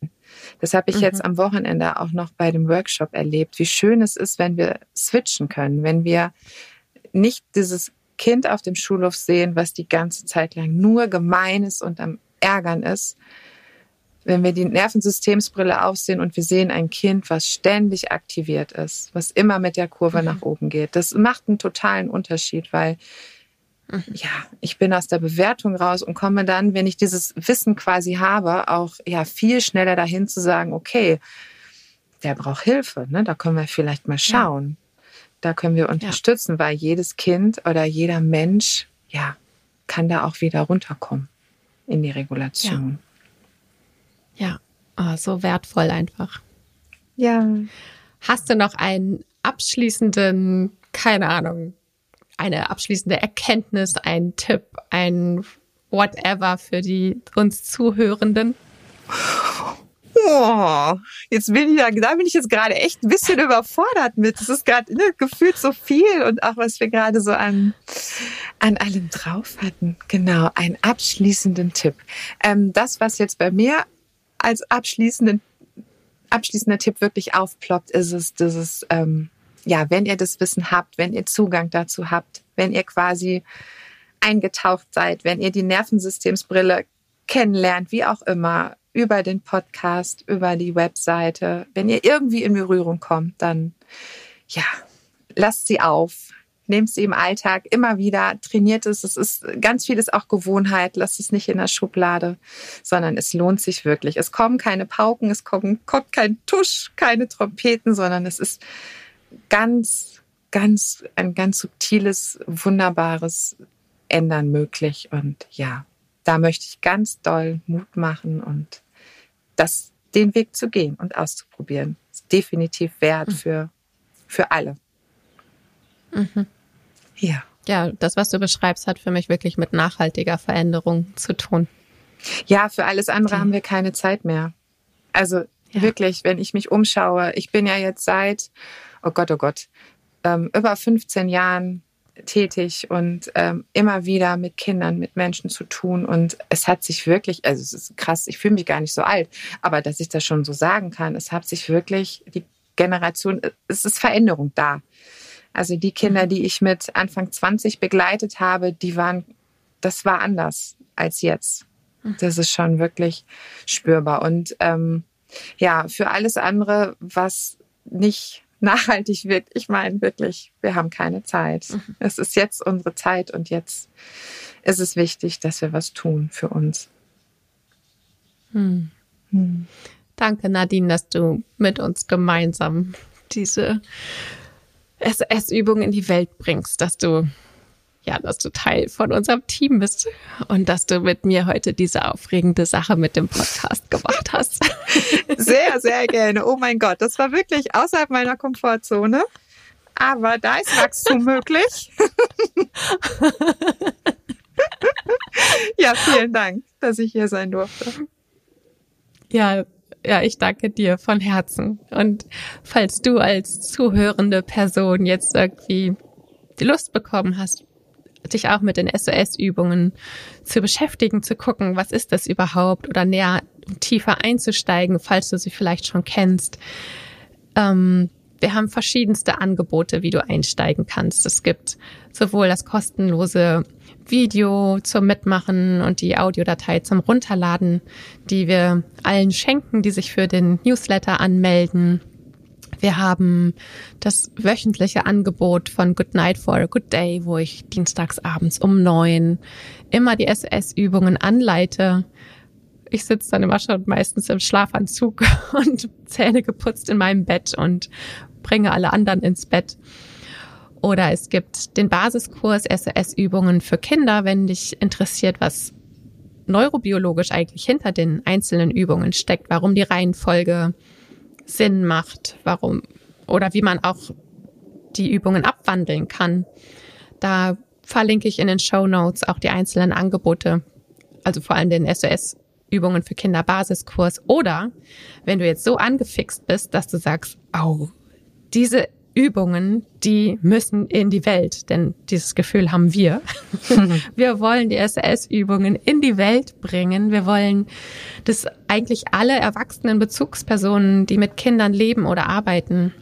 Das habe ich mhm. jetzt am Wochenende auch noch bei dem Workshop erlebt, wie schön es ist, wenn wir switchen können, wenn wir nicht dieses Kind auf dem Schulhof sehen, was die ganze Zeit lang nur gemein ist und am Ärgern ist. Wenn wir die Nervensystemsbrille aufsehen und wir sehen ein Kind, was ständig aktiviert ist, was immer mit der Kurve mhm. nach oben geht, das macht einen totalen Unterschied, weil Mhm. ja, ich bin aus der Bewertung raus und komme dann, wenn ich dieses Wissen quasi habe, auch ja viel schneller dahin zu sagen, okay, der braucht Hilfe, ne? Da können wir vielleicht mal schauen. Ja. Da können wir unterstützen, ja. weil jedes Kind oder jeder Mensch, ja, kann da auch wieder runterkommen in die Regulation. Ja, ja. Oh, so wertvoll einfach. Ja. Hast du noch einen abschließenden, keine Ahnung, eine abschließende Erkenntnis, ein Tipp, ein whatever für die uns Zuhörenden? Oh, jetzt bin ich ja, da bin ich jetzt gerade echt ein bisschen überfordert mit. Es ist gerade ne, gefühlt so viel und auch was wir gerade so an, an allem drauf hatten. Genau, einen abschließenden Tipp. Ähm, das, was jetzt bei mir als abschließenden, abschließender Tipp wirklich aufploppt, ist es, dieses, ähm, ja, wenn ihr das Wissen habt, wenn ihr Zugang dazu habt, wenn ihr quasi eingetaucht seid, wenn ihr die Nervensystemsbrille kennenlernt, wie auch immer, über den Podcast, über die Webseite, wenn ihr irgendwie in Berührung kommt, dann ja, lasst sie auf, nehmt sie im Alltag immer wieder, trainiert es. Es ist ganz vieles auch Gewohnheit. Lasst es nicht in der Schublade, sondern es lohnt sich wirklich. Es kommen keine Pauken, es kommt, kommt kein Tusch, keine Trompeten, sondern es ist ganz, ganz, ein ganz subtiles, wunderbares Ändern möglich. Und ja, da möchte ich ganz doll Mut machen und das, den Weg zu gehen und auszuprobieren. Ist definitiv wert mhm. für, für alle. Mhm. Ja. Ja, das, was du beschreibst, hat für mich wirklich mit nachhaltiger Veränderung zu tun. Ja, für alles andere haben wir keine Zeit mehr. Also ja. wirklich, wenn ich mich umschaue, ich bin ja jetzt seit oh Gott, oh Gott, ähm, über 15 Jahren tätig und ähm, immer wieder mit Kindern, mit Menschen zu tun. Und es hat sich wirklich, also es ist krass, ich fühle mich gar nicht so alt, aber dass ich das schon so sagen kann, es hat sich wirklich die Generation, es ist Veränderung da. Also die Kinder, die ich mit Anfang 20 begleitet habe, die waren, das war anders als jetzt. Das ist schon wirklich spürbar. Und ähm, ja, für alles andere, was nicht nachhaltig wirkt. Ich meine wirklich, wir haben keine Zeit. Mhm. Es ist jetzt unsere Zeit und jetzt ist es wichtig, dass wir was tun für uns. Hm. Hm. Danke, Nadine, dass du mit uns gemeinsam diese SS-Übung in die Welt bringst, dass du ja, dass du Teil von unserem Team bist und dass du mit mir heute diese aufregende Sache mit dem Podcast gemacht hast. Sehr, sehr gerne. Oh mein Gott, das war wirklich außerhalb meiner Komfortzone. Aber da ist Wachstum möglich. ja, vielen Dank, dass ich hier sein durfte. Ja, ja, ich danke dir von Herzen. Und falls du als zuhörende Person jetzt irgendwie die Lust bekommen hast, dich auch mit den SOS-Übungen zu beschäftigen, zu gucken, was ist das überhaupt oder näher tiefer einzusteigen, falls du sie vielleicht schon kennst. Ähm, wir haben verschiedenste Angebote, wie du einsteigen kannst. Es gibt sowohl das kostenlose Video zum Mitmachen und die Audiodatei zum Runterladen, die wir allen schenken, die sich für den Newsletter anmelden. Wir haben das wöchentliche Angebot von Good Night for a Good Day, wo ich dienstags abends um neun immer die SS-Übungen anleite. Ich sitze dann immer schon meistens im Schlafanzug und Zähne geputzt in meinem Bett und bringe alle anderen ins Bett. Oder es gibt den Basiskurs SOS-Übungen für Kinder, wenn dich interessiert, was neurobiologisch eigentlich hinter den einzelnen Übungen steckt, warum die Reihenfolge Sinn macht, warum oder wie man auch die Übungen abwandeln kann. Da verlinke ich in den Show Notes auch die einzelnen Angebote, also vor allem den SOS-Übungen für Kinder Basiskurs. Oder wenn du jetzt so angefixt bist, dass du sagst, oh, diese Übungen, die müssen in die Welt, denn dieses Gefühl haben wir. wir wollen die SOS-Übungen in die Welt bringen. Wir wollen, dass eigentlich alle erwachsenen Bezugspersonen, die mit Kindern leben oder arbeiten,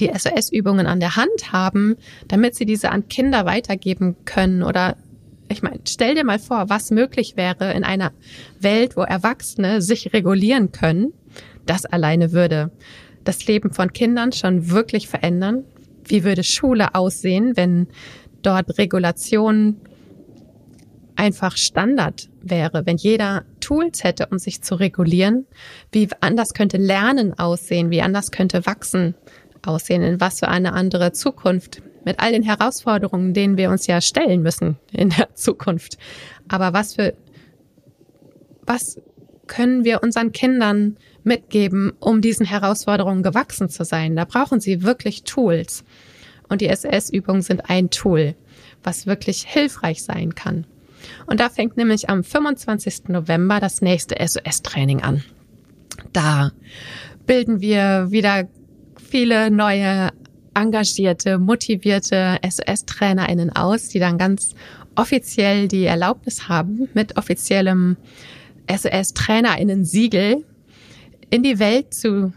die SOS-Übungen an der Hand haben, damit sie diese an Kinder weitergeben können oder ich meine, stell dir mal vor, was möglich wäre in einer Welt, wo Erwachsene sich regulieren können. Das alleine würde das Leben von Kindern schon wirklich verändern? Wie würde Schule aussehen, wenn dort Regulation einfach Standard wäre, wenn jeder Tools hätte, um sich zu regulieren? Wie anders könnte Lernen aussehen? Wie anders könnte Wachsen aussehen? In was für eine andere Zukunft? Mit all den Herausforderungen, denen wir uns ja stellen müssen in der Zukunft. Aber was für, was können wir unseren Kindern mitgeben, um diesen Herausforderungen gewachsen zu sein. Da brauchen sie wirklich Tools. Und die SS-Übungen sind ein Tool, was wirklich hilfreich sein kann. Und da fängt nämlich am 25. November das nächste SOS-Training an. Da bilden wir wieder viele neue, engagierte, motivierte SOS-TrainerInnen aus, die dann ganz offiziell die Erlaubnis haben, mit offiziellem SOS-TrainerInnen-Siegel in die Welt zu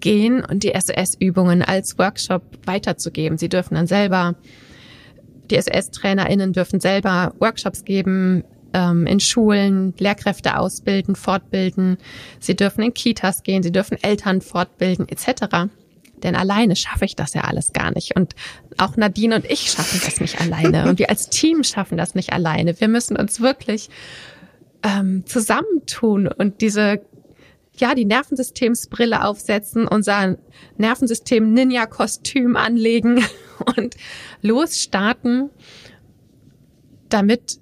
gehen und die SOS-Übungen als Workshop weiterzugeben. Sie dürfen dann selber, die SOS-TrainerInnen dürfen selber Workshops geben, ähm, in Schulen, Lehrkräfte ausbilden, fortbilden. Sie dürfen in Kitas gehen, sie dürfen Eltern fortbilden, etc. Denn alleine schaffe ich das ja alles gar nicht. Und auch Nadine und ich schaffen das nicht alleine. Und wir als Team schaffen das nicht alleine. Wir müssen uns wirklich ähm, zusammentun und diese ja, die Nervensystemsbrille aufsetzen, unser Nervensystem Ninja-Kostüm anlegen und losstarten, damit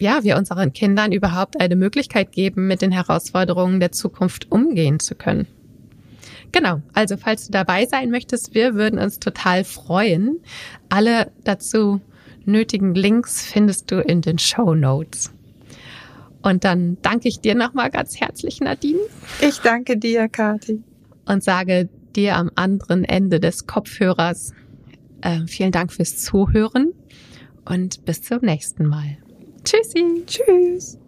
ja, wir unseren Kindern überhaupt eine Möglichkeit geben, mit den Herausforderungen der Zukunft umgehen zu können. Genau, also falls du dabei sein möchtest, wir würden uns total freuen. Alle dazu nötigen Links findest du in den Show Notes. Und dann danke ich dir nochmal ganz herzlich, Nadine. Ich danke dir, Kathi. Und sage dir am anderen Ende des Kopfhörers äh, vielen Dank fürs Zuhören und bis zum nächsten Mal. Tschüssi. Tschüss.